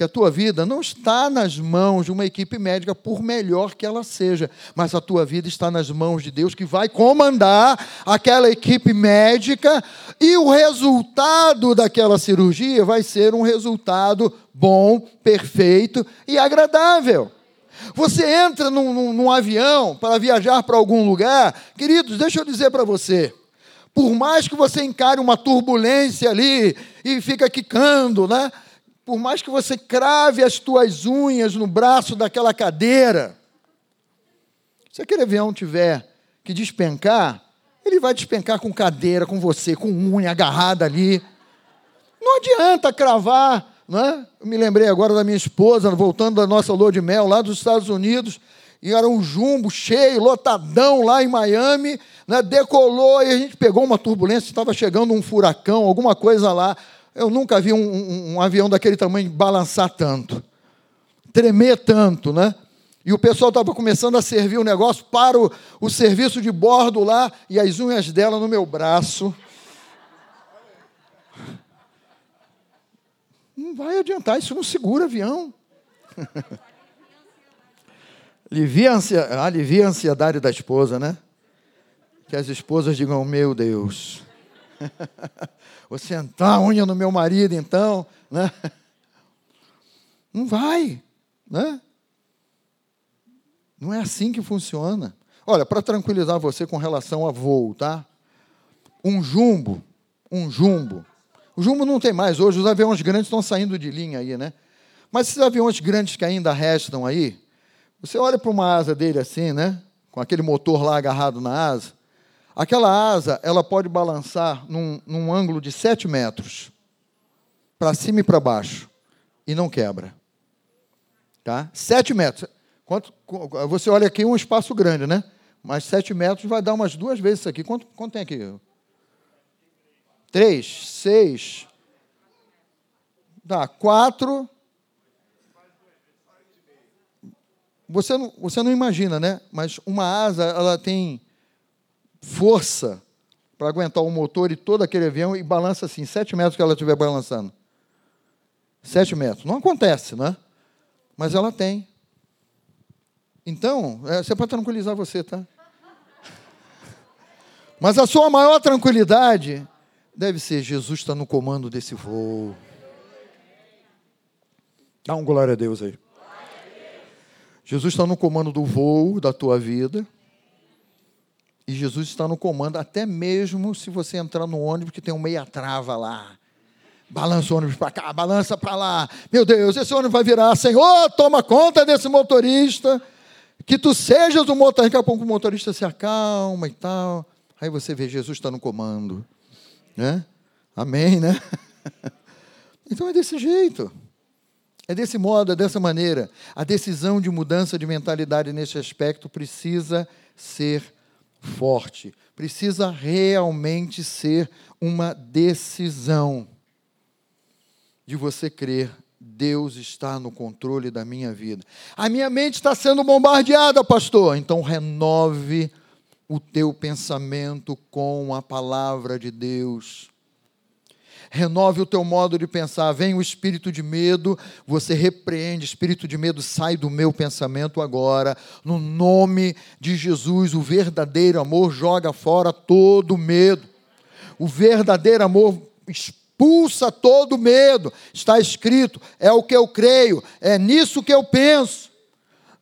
que a tua vida não está nas mãos de uma equipe médica, por melhor que ela seja, mas a tua vida está nas mãos de Deus que vai comandar aquela equipe médica e o resultado daquela cirurgia vai ser um resultado bom, perfeito e agradável. Você entra num, num, num avião para viajar para algum lugar, queridos, deixa eu dizer para você. Por mais que você encare uma turbulência ali e fica quicando, né? por mais que você crave as tuas unhas no braço daquela cadeira, se aquele avião tiver que despencar, ele vai despencar com cadeira, com você, com unha agarrada ali. Não adianta cravar, né? Eu me lembrei agora da minha esposa, voltando da nossa lua de mel lá dos Estados Unidos, e era um jumbo cheio, lotadão lá em Miami, né? decolou e a gente pegou uma turbulência, estava chegando um furacão, alguma coisa lá. Eu nunca vi um, um, um avião daquele tamanho balançar tanto, tremer tanto, né? E o pessoal estava começando a servir o negócio para o, o serviço de bordo lá, e as unhas dela no meu braço. Não vai adiantar, isso não segura avião. alivia, alivia a ansiedade da esposa, né? Que as esposas digam, meu Deus. Vou sentar a unha no meu marido, então. Né? Não vai. Né? Não é assim que funciona. Olha, para tranquilizar você com relação a voo, tá? Um jumbo, um jumbo. O jumbo não tem mais hoje, os aviões grandes estão saindo de linha aí, né? Mas esses aviões grandes que ainda restam aí, você olha para uma asa dele assim, né? Com aquele motor lá agarrado na asa. Aquela asa, ela pode balançar num, num ângulo de 7 metros, para cima e para baixo, e não quebra. Tá? 7 metros. Quanto, você olha aqui um espaço grande, né? Mas 7 metros vai dar umas duas vezes isso aqui. Quanto, quanto tem aqui? 3, 6. Dá 4. Você não, você não imagina, né? Mas uma asa, ela tem força para aguentar o motor e todo aquele avião e balança assim, sete metros que ela estiver balançando. Sete metros. Não acontece, né? Mas ela tem. Então, é para tranquilizar você, tá? Mas a sua maior tranquilidade deve ser: Jesus está no comando desse voo. Dá um glória a Deus aí. Jesus está no comando do voo da tua vida. E Jesus está no comando, até mesmo se você entrar no ônibus que tem um meia trava lá. Balança o ônibus para cá, balança para lá. Meu Deus, esse ônibus vai virar. Senhor, toma conta desse motorista. Que tu sejas o motorista. Daqui a pouco o motorista se acalma e tal. Aí você vê, Jesus está no comando. Né? Amém, né? Então é desse jeito. É desse modo, é dessa maneira. A decisão de mudança de mentalidade nesse aspecto precisa ser forte. Precisa realmente ser uma decisão de você crer. Deus está no controle da minha vida. A minha mente está sendo bombardeada, pastor. Então renove o teu pensamento com a palavra de Deus renove o teu modo de pensar. Vem o espírito de medo, você repreende, espírito de medo, sai do meu pensamento agora. No nome de Jesus, o verdadeiro amor joga fora todo medo. O verdadeiro amor expulsa todo medo. Está escrito, é o que eu creio, é nisso que eu penso.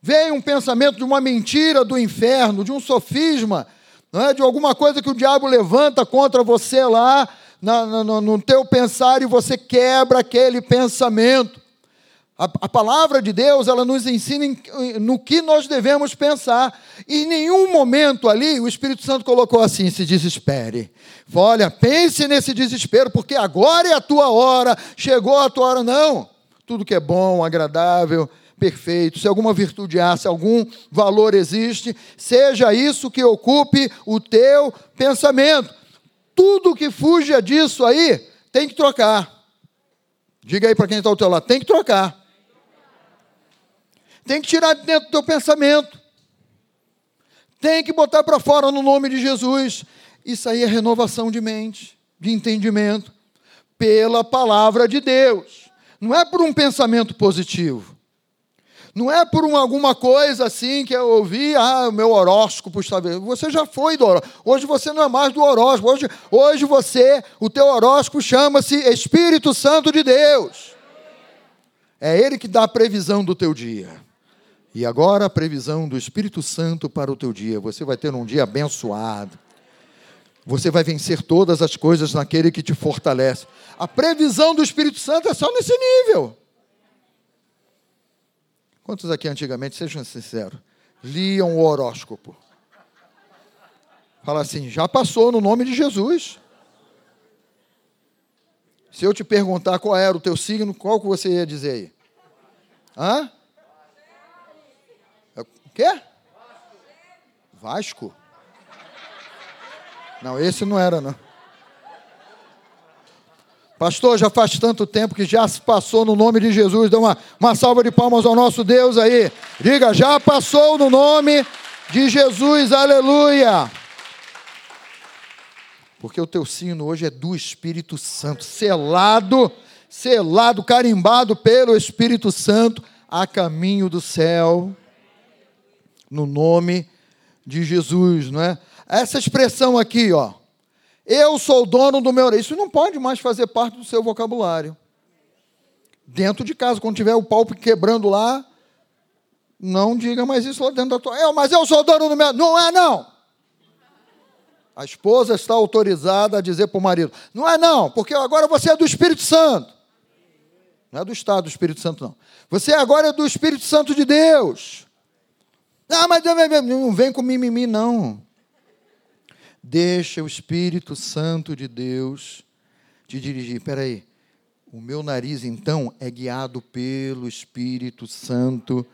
Vem um pensamento de uma mentira do inferno, de um sofisma, é? de alguma coisa que o diabo levanta contra você lá, no, no teu pensar e você quebra aquele pensamento. A, a, palavra de Deus, ela nos ensina em, no que nós devemos pensar. E em nenhum momento ali o Espírito Santo colocou assim: se desespere. Olha, pense nesse desespero, porque agora é a tua hora, chegou a tua hora. Não. Tudo que é bom, agradável, perfeito, se alguma virtude há, se algum valor existe, seja isso que ocupe o teu pensamento tudo que fuja disso aí tem que trocar. Diga aí para quem está ao teu lado, tem que trocar. Tem que tirar de dentro do teu pensamento. Tem que botar para fora no nome de Jesus. Isso aí é renovação de mente, de entendimento, pela palavra de Deus. Não é por um pensamento positivo. Não é por um, alguma coisa assim que eu ouvi, ah, o meu horóscopo está vendo. Você já foi do horóscopo. Hoje você não é mais do horóscopo. Hoje, hoje você, o teu horóscopo chama-se Espírito Santo de Deus. É Ele que dá a previsão do teu dia. E agora a previsão do Espírito Santo para o teu dia. Você vai ter um dia abençoado. Você vai vencer todas as coisas naquele que te fortalece. A previsão do Espírito Santo é só nesse nível. Quantos aqui antigamente, sejam sinceros, liam o horóscopo? Fala assim, já passou no nome de Jesus. Se eu te perguntar qual era o teu signo, qual que você ia dizer aí? Hã? O quê? Vasco? Não, esse não era, não. Pastor, já faz tanto tempo que já se passou no nome de Jesus. Dê uma, uma salva de palmas ao nosso Deus aí. Diga, já passou no nome de Jesus, aleluia. Porque o teu sino hoje é do Espírito Santo, selado, selado, carimbado pelo Espírito Santo, a caminho do céu, no nome de Jesus, não é? Essa expressão aqui, ó, eu sou dono do meu. Isso não pode mais fazer parte do seu vocabulário. Dentro de casa, quando tiver o pau quebrando lá, não diga mais isso lá dentro da tua. Eu, mas eu sou dono do meu. Não é, não. A esposa está autorizada a dizer para o marido: Não é, não, porque agora você é do Espírito Santo. Não é do Estado do Espírito Santo, não. Você agora é do Espírito Santo de Deus. Ah, mas não vem com mimimi, não. Deixa o Espírito Santo de Deus te dirigir. Espera aí. O meu nariz, então, é guiado pelo Espírito Santo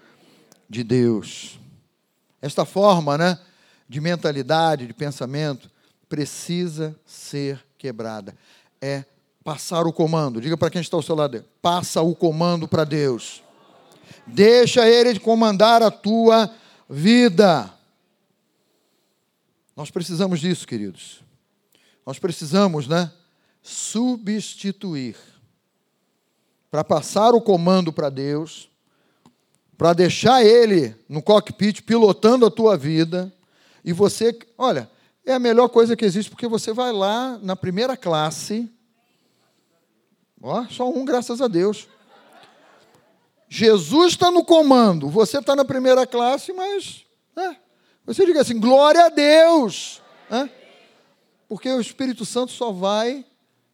de Deus. Esta forma né, de mentalidade, de pensamento, precisa ser quebrada. É passar o comando. Diga para quem está ao seu lado: passa o comando para Deus. Deixa Ele comandar a tua vida. Nós precisamos disso, queridos. Nós precisamos, né? Substituir. Para passar o comando para Deus, para deixar Ele no cockpit pilotando a tua vida, e você, olha, é a melhor coisa que existe, porque você vai lá na primeira classe, ó, só um, graças a Deus. Jesus está no comando, você está na primeira classe, mas é, você diga assim: glória a Deus. Hã? Porque o Espírito Santo só vai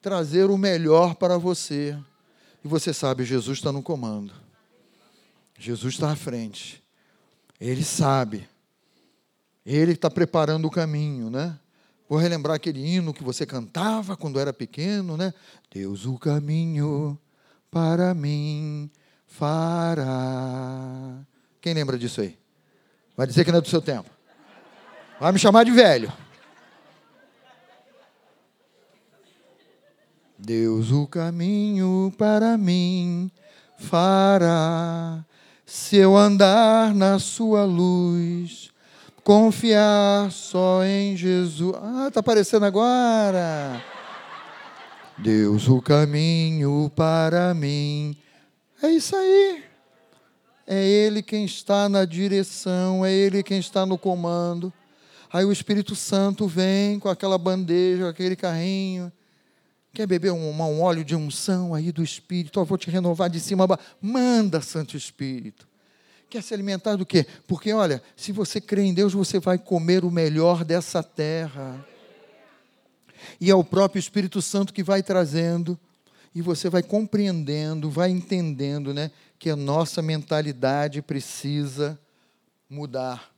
trazer o melhor para você. E você sabe, Jesus está no comando. Jesus está à frente. Ele sabe. Ele está preparando o caminho, né? Vou relembrar aquele hino que você cantava quando era pequeno, né? Deus o caminho para mim fará. Quem lembra disso aí? Vai dizer que não é do seu tempo. Vai me chamar de velho. Deus o caminho para mim fará, se eu andar na sua luz, confiar só em Jesus. Ah, está aparecendo agora. Deus o caminho para mim. É isso aí. É Ele quem está na direção, é Ele quem está no comando. Aí o Espírito Santo vem com aquela bandeja, aquele carrinho. Quer beber um, um óleo de unção aí do Espírito? Eu vou te renovar de cima. Manda, Santo Espírito. Quer se alimentar do quê? Porque, olha, se você crê em Deus, você vai comer o melhor dessa terra. E é o próprio Espírito Santo que vai trazendo, e você vai compreendendo, vai entendendo, né, que a nossa mentalidade precisa mudar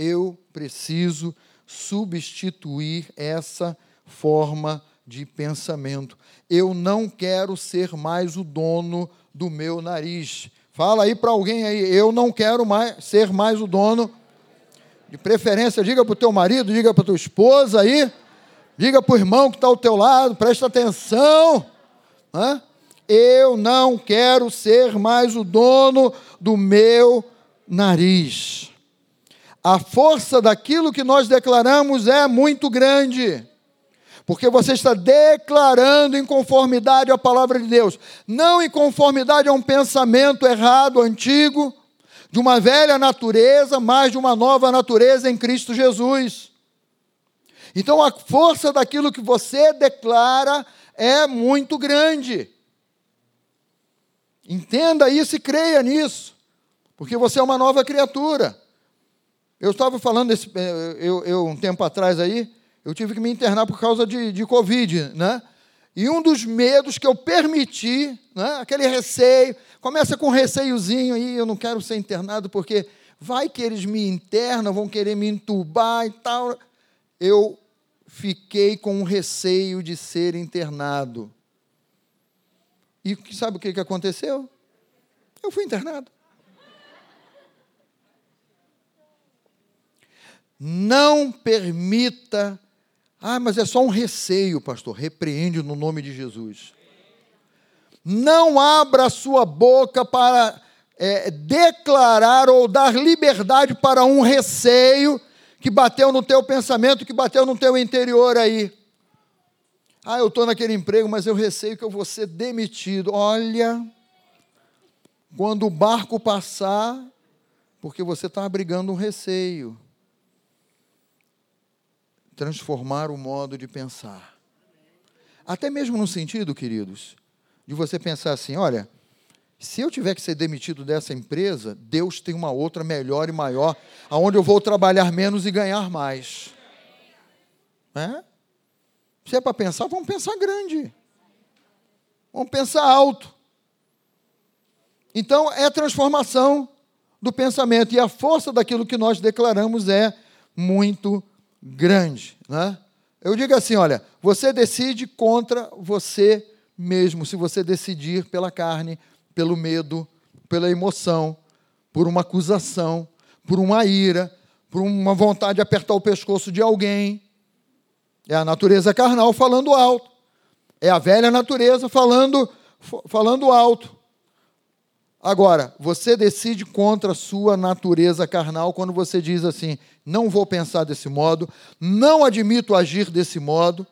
eu preciso substituir essa forma de pensamento. Eu não quero ser mais o dono do meu nariz. Fala aí para alguém aí, eu não quero mais ser mais o dono. De preferência, diga para o teu marido, diga para tua esposa aí, diga para o irmão que está ao teu lado, presta atenção. Hã? Eu não quero ser mais o dono do meu nariz. A força daquilo que nós declaramos é muito grande. Porque você está declarando em conformidade à palavra de Deus, não em conformidade a um pensamento errado, antigo, de uma velha natureza, mas de uma nova natureza em Cristo Jesus. Então a força daquilo que você declara é muito grande. Entenda isso e creia nisso, porque você é uma nova criatura. Eu estava falando esse, eh, eu, eu, um tempo atrás aí, eu tive que me internar por causa de, de Covid, né? E um dos medos que eu permiti, né, aquele receio, começa com um receiozinho aí, eu não quero ser internado porque vai que eles me internam, vão querer me entubar e tal. Eu fiquei com um receio de ser internado. E sabe o que aconteceu? Eu fui internado. Não permita. Ah, mas é só um receio, pastor. Repreende no nome de Jesus. Não abra a sua boca para é, declarar ou dar liberdade para um receio que bateu no teu pensamento, que bateu no teu interior aí. Ah, eu estou naquele emprego, mas eu receio que eu vou ser demitido. Olha, quando o barco passar, porque você está abrigando um receio. Transformar o modo de pensar. Até mesmo no sentido, queridos, de você pensar assim: olha, se eu tiver que ser demitido dessa empresa, Deus tem uma outra melhor e maior, aonde eu vou trabalhar menos e ganhar mais. É? Se é para pensar, vamos pensar grande. Vamos pensar alto. Então, é a transformação do pensamento. E a força daquilo que nós declaramos é muito grande. Né? Eu digo assim: olha, você decide contra você mesmo, se você decidir pela carne, pelo medo, pela emoção, por uma acusação, por uma ira, por uma vontade de apertar o pescoço de alguém. É a natureza carnal falando alto. É a velha natureza falando, falando alto. Agora, você decide contra a sua natureza carnal quando você diz assim: não vou pensar desse modo, não admito agir desse modo,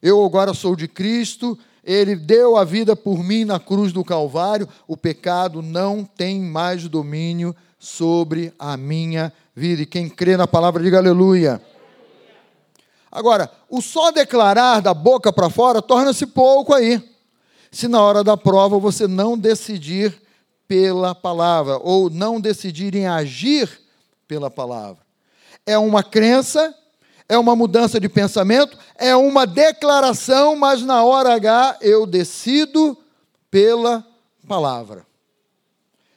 eu agora sou de Cristo, ele deu a vida por mim na cruz do Calvário, o pecado não tem mais domínio sobre a minha vida. E quem crê na palavra, diga aleluia. Agora, o só declarar da boca para fora torna-se pouco aí. Se na hora da prova você não decidir pela palavra, ou não decidir em agir pela palavra. É uma crença é uma mudança de pensamento, é uma declaração, mas na hora H eu decido pela palavra.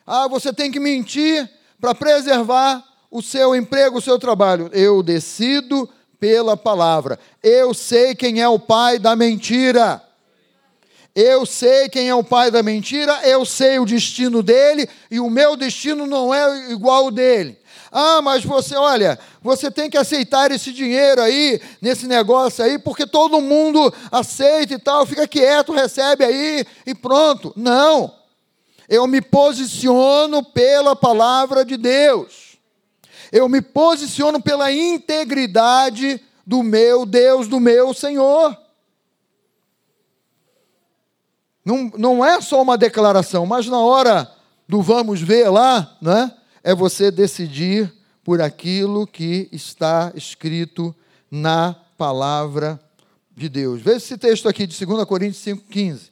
Ah, você tem que mentir para preservar o seu emprego, o seu trabalho. Eu decido pela palavra. Eu sei quem é o pai da mentira. Eu sei quem é o pai da mentira, eu sei o destino dele e o meu destino não é igual ao dele. Ah, mas você, olha, você tem que aceitar esse dinheiro aí, nesse negócio aí, porque todo mundo aceita e tal, fica quieto, recebe aí e pronto. Não. Eu me posiciono pela palavra de Deus. Eu me posiciono pela integridade do meu Deus, do meu Senhor. Não, não é só uma declaração, mas na hora do vamos ver lá, né? é você decidir por aquilo que está escrito na palavra de Deus. Veja esse texto aqui de 2 Coríntios 5,15.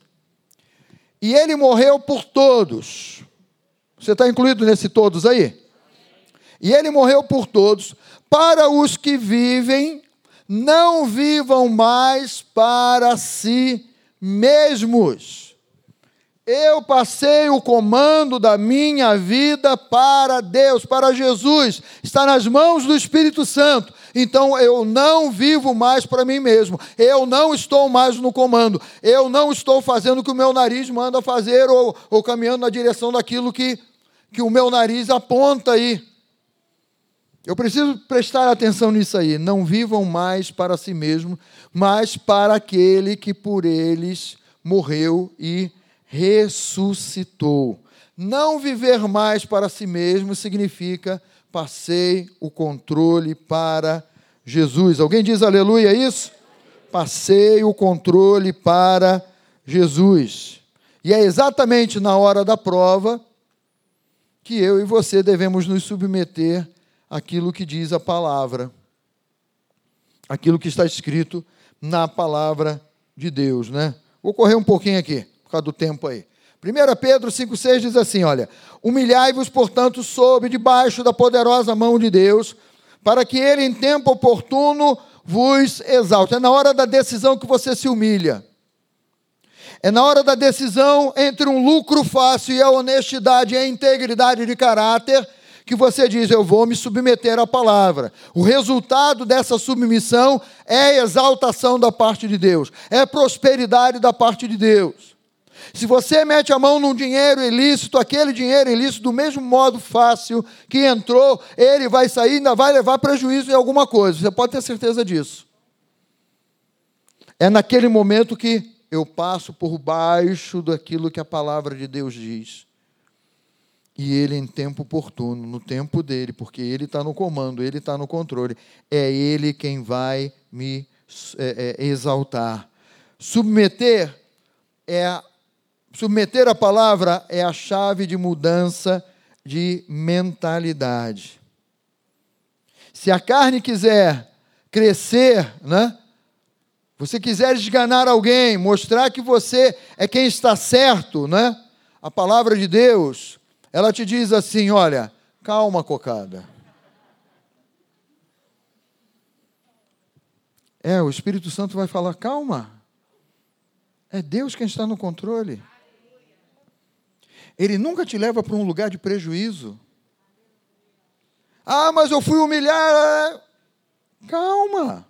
E ele morreu por todos. Você está incluído nesse todos aí? E ele morreu por todos, para os que vivem, não vivam mais para si mesmos eu passei o comando da minha vida para Deus, para Jesus. Está nas mãos do Espírito Santo. Então eu não vivo mais para mim mesmo. Eu não estou mais no comando. Eu não estou fazendo o que o meu nariz manda fazer ou, ou caminhando na direção daquilo que, que o meu nariz aponta aí. Eu preciso prestar atenção nisso aí. Não vivam mais para si mesmo, mas para aquele que por eles morreu e ressuscitou. Não viver mais para si mesmo significa passei o controle para Jesus. Alguém diz aleluia isso? Passei o controle para Jesus. E é exatamente na hora da prova que eu e você devemos nos submeter àquilo que diz a palavra, aquilo que está escrito na palavra de Deus, né? Vou correr um pouquinho aqui, por causa do tempo aí. 1 Pedro 5,6 diz assim: olha, humilhai-vos, portanto, sob debaixo da poderosa mão de Deus, para que ele, em tempo oportuno, vos exalte. É na hora da decisão que você se humilha. É na hora da decisão entre um lucro fácil e a honestidade e a integridade de caráter que você diz: Eu vou me submeter à palavra. O resultado dessa submissão é exaltação da parte de Deus, é prosperidade da parte de Deus. Se você mete a mão num dinheiro ilícito, aquele dinheiro ilícito, do mesmo modo fácil que entrou, ele vai sair ainda vai levar prejuízo em alguma coisa. Você pode ter certeza disso. É naquele momento que eu passo por baixo daquilo que a palavra de Deus diz. E ele, em tempo oportuno, no tempo dele, porque ele está no comando, ele está no controle, é ele quem vai me é, é, exaltar. Submeter é Submeter a palavra é a chave de mudança de mentalidade. Se a carne quiser crescer, né? Você quiser esganar alguém, mostrar que você é quem está certo, né? A palavra de Deus, ela te diz assim: olha, calma, cocada. É, o Espírito Santo vai falar: calma. É Deus quem está no controle. Ele nunca te leva para um lugar de prejuízo. Ah, mas eu fui humilhar. Calma.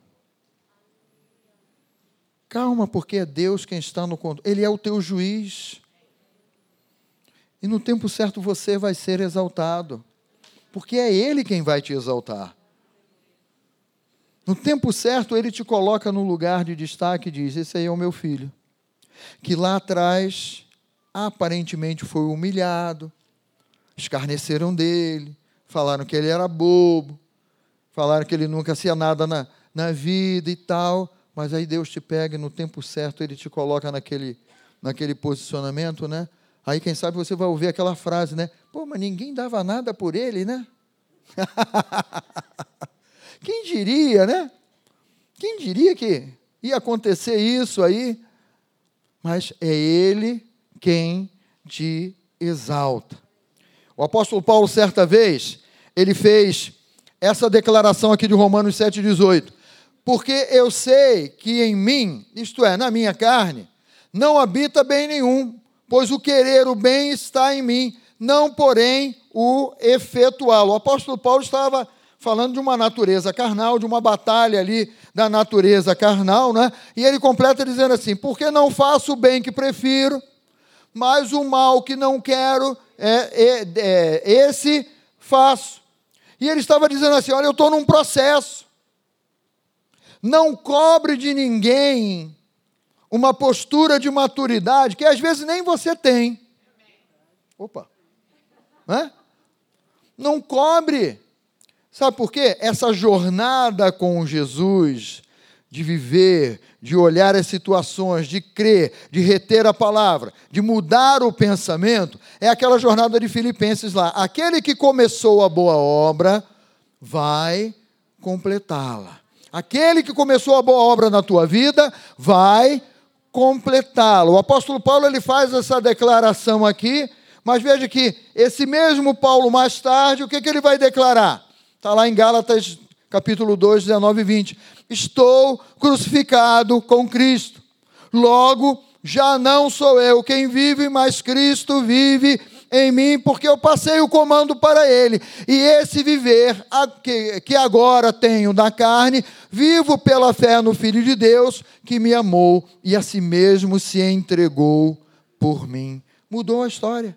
Calma, porque é Deus quem está no controle. Ele é o teu juiz. E no tempo certo você vai ser exaltado. Porque é Ele quem vai te exaltar. No tempo certo, Ele te coloca no lugar de destaque e diz: Esse aí é o meu filho. Que lá atrás aparentemente foi humilhado, escarneceram dele, falaram que ele era bobo, falaram que ele nunca hacía nada na, na vida e tal, mas aí Deus te pega e no tempo certo ele te coloca naquele, naquele posicionamento, né? Aí quem sabe você vai ouvir aquela frase, né? Pô, mas ninguém dava nada por ele, né? quem diria, né? Quem diria que ia acontecer isso aí? Mas é ele quem te exalta. O apóstolo Paulo, certa vez, ele fez essa declaração aqui de Romanos 7,18. Porque eu sei que em mim, isto é, na minha carne, não habita bem nenhum, pois o querer o bem está em mim, não, porém, o efetuá-lo. O apóstolo Paulo estava falando de uma natureza carnal, de uma batalha ali da natureza carnal, né? E ele completa dizendo assim: porque não faço o bem que prefiro, mas o mal que não quero, é, é, é, esse faço. E ele estava dizendo assim: olha, eu estou num processo. Não cobre de ninguém uma postura de maturidade que às vezes nem você tem. Opa! Né? Não cobre. Sabe por quê? Essa jornada com Jesus, de viver, de olhar as situações, de crer, de reter a palavra, de mudar o pensamento, é aquela jornada de Filipenses lá. Aquele que começou a boa obra vai completá-la. Aquele que começou a boa obra na tua vida vai completá-la. O apóstolo Paulo ele faz essa declaração aqui, mas veja que esse mesmo Paulo mais tarde, o que, que ele vai declarar? Está lá em Gálatas capítulo 2, 19 e 20. Estou crucificado com Cristo. Logo, já não sou eu quem vive, mas Cristo vive em mim, porque eu passei o comando para Ele. E esse viver que agora tenho na carne, vivo pela fé no Filho de Deus, que me amou e a si mesmo se entregou por mim. Mudou a história.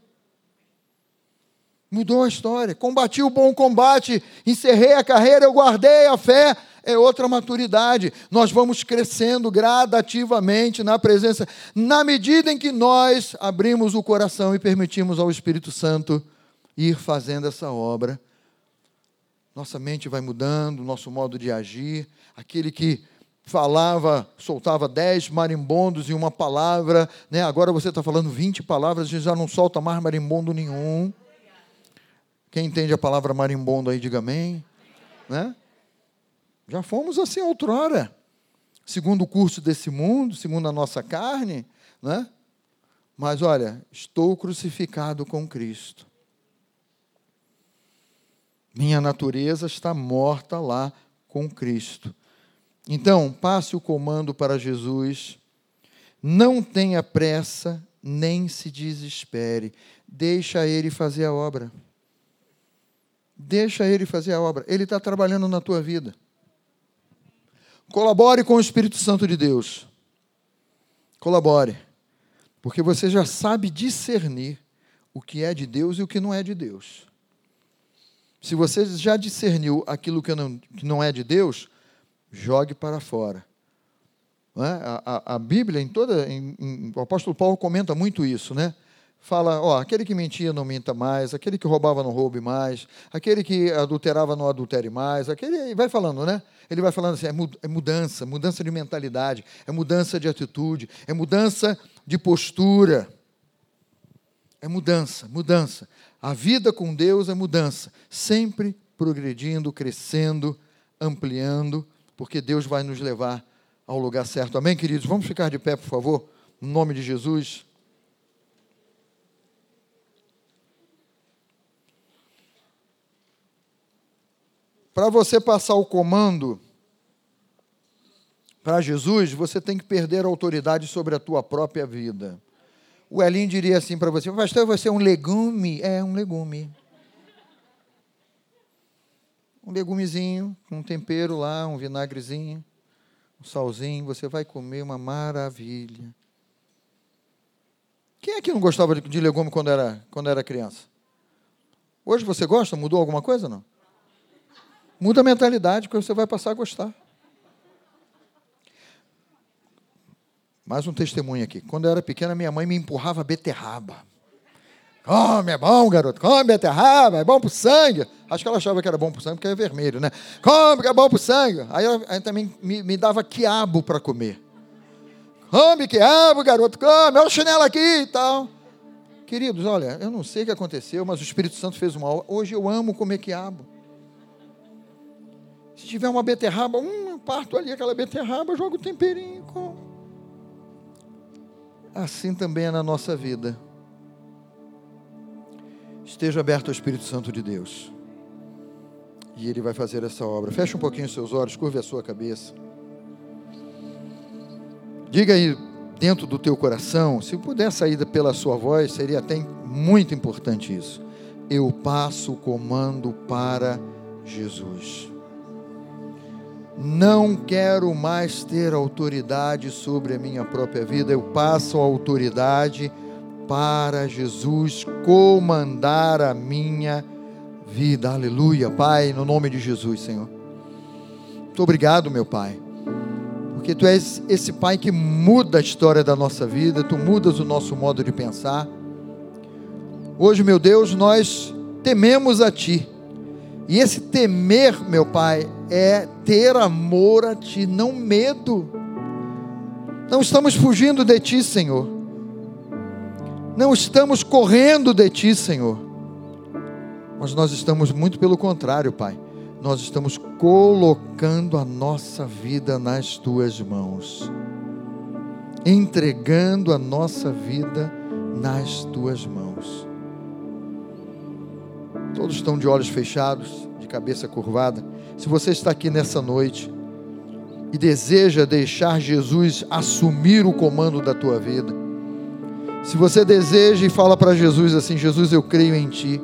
Mudou a história. Combati o bom combate, encerrei a carreira, eu guardei a fé. é outra maturidade. Nós vamos crescendo gradativamente na presença, na medida em que nós abrimos o coração e permitimos ao Espírito Santo ir fazendo essa obra. Nossa mente vai mudando, nosso modo de agir. Aquele que falava, soltava dez marimbondos em uma palavra, né? agora você está falando vinte palavras, gente já não solta mais marimbondo nenhum. Quem entende a palavra marimbondo aí, diga amém. Né? Já fomos assim outrora, segundo o curso desse mundo, segundo a nossa carne, né? Mas olha, estou crucificado com Cristo. Minha natureza está morta lá com Cristo. Então, passe o comando para Jesus. Não tenha pressa, nem se desespere. Deixa ele fazer a obra. Deixa ele fazer a obra. Ele está trabalhando na tua vida. Colabore com o Espírito Santo de Deus. Colabore. Porque você já sabe discernir o que é de Deus e o que não é de Deus. Se você já discerniu aquilo que não, que não é de Deus, jogue para fora. É? A, a, a, Bíblia, em toda. Em, em, o apóstolo Paulo comenta muito isso, né? Fala, ó, aquele que mentia não minta mais, aquele que roubava não roube mais, aquele que adulterava não adultere mais, aquele vai falando, né? Ele vai falando assim, é, é mudança, mudança de mentalidade, é mudança de atitude, é mudança de postura. É mudança, mudança. A vida com Deus é mudança, sempre progredindo, crescendo, ampliando, porque Deus vai nos levar ao lugar certo. Amém, queridos? Vamos ficar de pé, por favor, no nome de Jesus. Para você passar o comando para Jesus, você tem que perder a autoridade sobre a tua própria vida. O Elinho diria assim para você: Pastor, você é um legume? É um legume. Um legumezinho, um tempero lá, um vinagrezinho, um salzinho, você vai comer uma maravilha. Quem é que não gostava de legume quando era, quando era criança? Hoje você gosta? Mudou alguma coisa não? Muda a mentalidade, que você vai passar a gostar. Mais um testemunho aqui. Quando eu era pequena, minha mãe me empurrava beterraba. Come, é bom, garoto. Come beterraba, é bom para o sangue. Acho que ela achava que era bom para o sangue, porque é vermelho, né? Come, que é bom para o sangue. Aí ela aí também me, me dava quiabo para comer. Come, quiabo, garoto, come. Olha o chinelo aqui e tal. Queridos, olha, eu não sei o que aconteceu, mas o Espírito Santo fez uma. Hoje eu amo comer quiabo. Se tiver uma beterraba, hum, eu parto ali aquela beterraba, jogo o temperinho. Com... Assim também é na nossa vida. Esteja aberto ao Espírito Santo de Deus. E Ele vai fazer essa obra. Feche um pouquinho os seus olhos, curve a sua cabeça. Diga aí dentro do teu coração, se puder sair pela sua voz, seria até muito importante isso. Eu passo o comando para Jesus. Não quero mais ter autoridade sobre a minha própria vida, eu passo a autoridade para Jesus comandar a minha vida. Aleluia, Pai, no nome de Jesus, Senhor. Muito obrigado, meu Pai, porque Tu és esse Pai que muda a história da nossa vida, Tu mudas o nosso modo de pensar. Hoje, meu Deus, nós tememos a Ti e esse temer, meu Pai, é ter amor a Ti, não medo. Não estamos fugindo de Ti, Senhor. Não estamos correndo de Ti, Senhor. Mas nós estamos muito pelo contrário, Pai. Nós estamos colocando a nossa vida nas Tuas mãos. Entregando a nossa vida nas Tuas mãos. Todos estão de olhos fechados, de cabeça curvada. Se você está aqui nessa noite e deseja deixar Jesus assumir o comando da tua vida, se você deseja e fala para Jesus assim: Jesus, eu creio em Ti.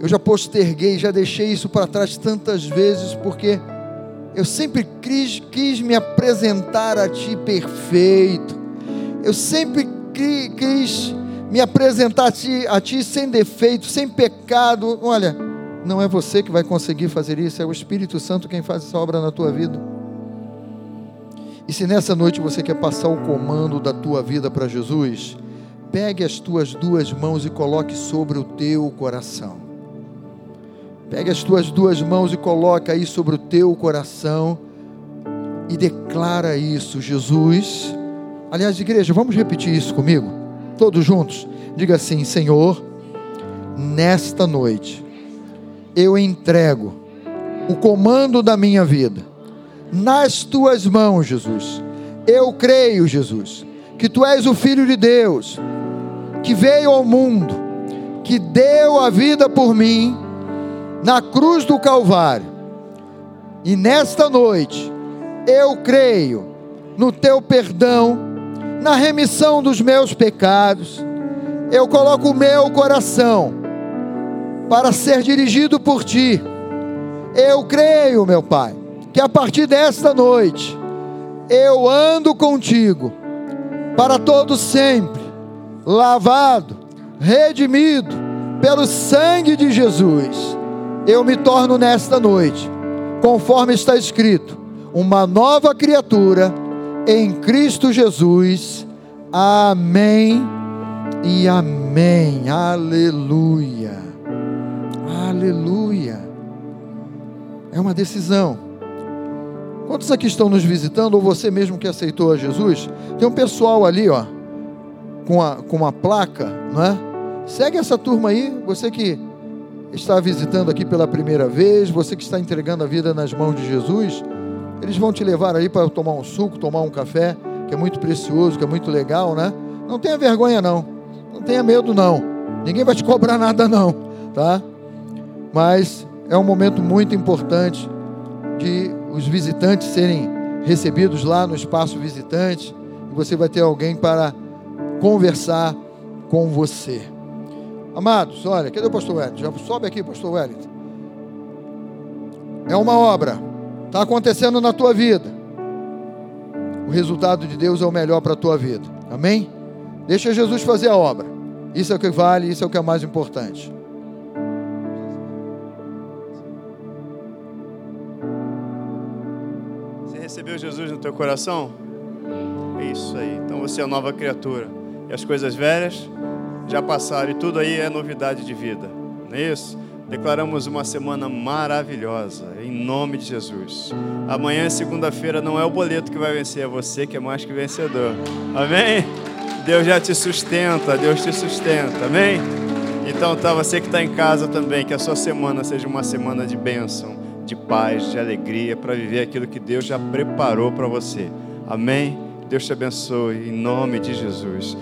Eu já posterguei, já deixei isso para trás tantas vezes, porque eu sempre quis, quis me apresentar a Ti perfeito. Eu sempre quis me apresentar a ti, a ti sem defeito, sem pecado. Olha, Não é você que vai conseguir fazer isso, é o Espírito Santo quem faz essa obra na tua vida. E se nessa noite você quer passar o comando da tua vida para Jesus, pegue as tuas duas mãos e coloque sobre o teu coração. Pegue as tuas duas mãos e coloque aí sobre o teu coração e declara isso, Jesus. Aliás, igreja, vamos repetir isso comigo? Todos juntos? Diga assim: Senhor, nesta noite eu entrego o comando da minha vida nas tuas mãos, Jesus. Eu creio, Jesus, que tu és o Filho de Deus, que veio ao mundo, que deu a vida por mim na cruz do Calvário. E nesta noite, eu creio no teu perdão, na remissão dos meus pecados. Eu coloco o meu coração para ser dirigido por ti. Eu creio, meu Pai, que a partir desta noite eu ando contigo para todo sempre, lavado, redimido pelo sangue de Jesus. Eu me torno nesta noite, conforme está escrito, uma nova criatura em Cristo Jesus. Amém e amém. Aleluia. Aleluia. É uma decisão. Quantos aqui estão nos visitando, ou você mesmo que aceitou a Jesus? Tem um pessoal ali, ó, com, a, com uma placa, não é? Segue essa turma aí, você que está visitando aqui pela primeira vez, você que está entregando a vida nas mãos de Jesus, eles vão te levar aí para tomar um suco, tomar um café, que é muito precioso, que é muito legal, né? Não tenha vergonha não, não tenha medo não, ninguém vai te cobrar nada não, tá? Mas é um momento muito importante de os visitantes serem recebidos lá no espaço visitante, e você vai ter alguém para conversar com você. Amados, olha, cadê o pastor Wellington? Já sobe aqui, pastor Wellington. É uma obra, está acontecendo na tua vida. O resultado de Deus é o melhor para a tua vida. Amém? Deixa Jesus fazer a obra. Isso é o que vale, isso é o que é mais importante. Você recebeu Jesus no teu coração? É isso aí. Então você é nova criatura. E as coisas velhas já passaram e tudo aí é novidade de vida. Não é isso? Declaramos uma semana maravilhosa, em nome de Jesus. Amanhã, segunda-feira, não é o boleto que vai vencer, é você que é mais que vencedor. Amém? Deus já te sustenta, Deus te sustenta, amém? Então, tá, você que está em casa também, que a sua semana seja uma semana de bênção, de paz, de alegria, para viver aquilo que Deus já preparou para você. Amém? Deus te abençoe, em nome de Jesus.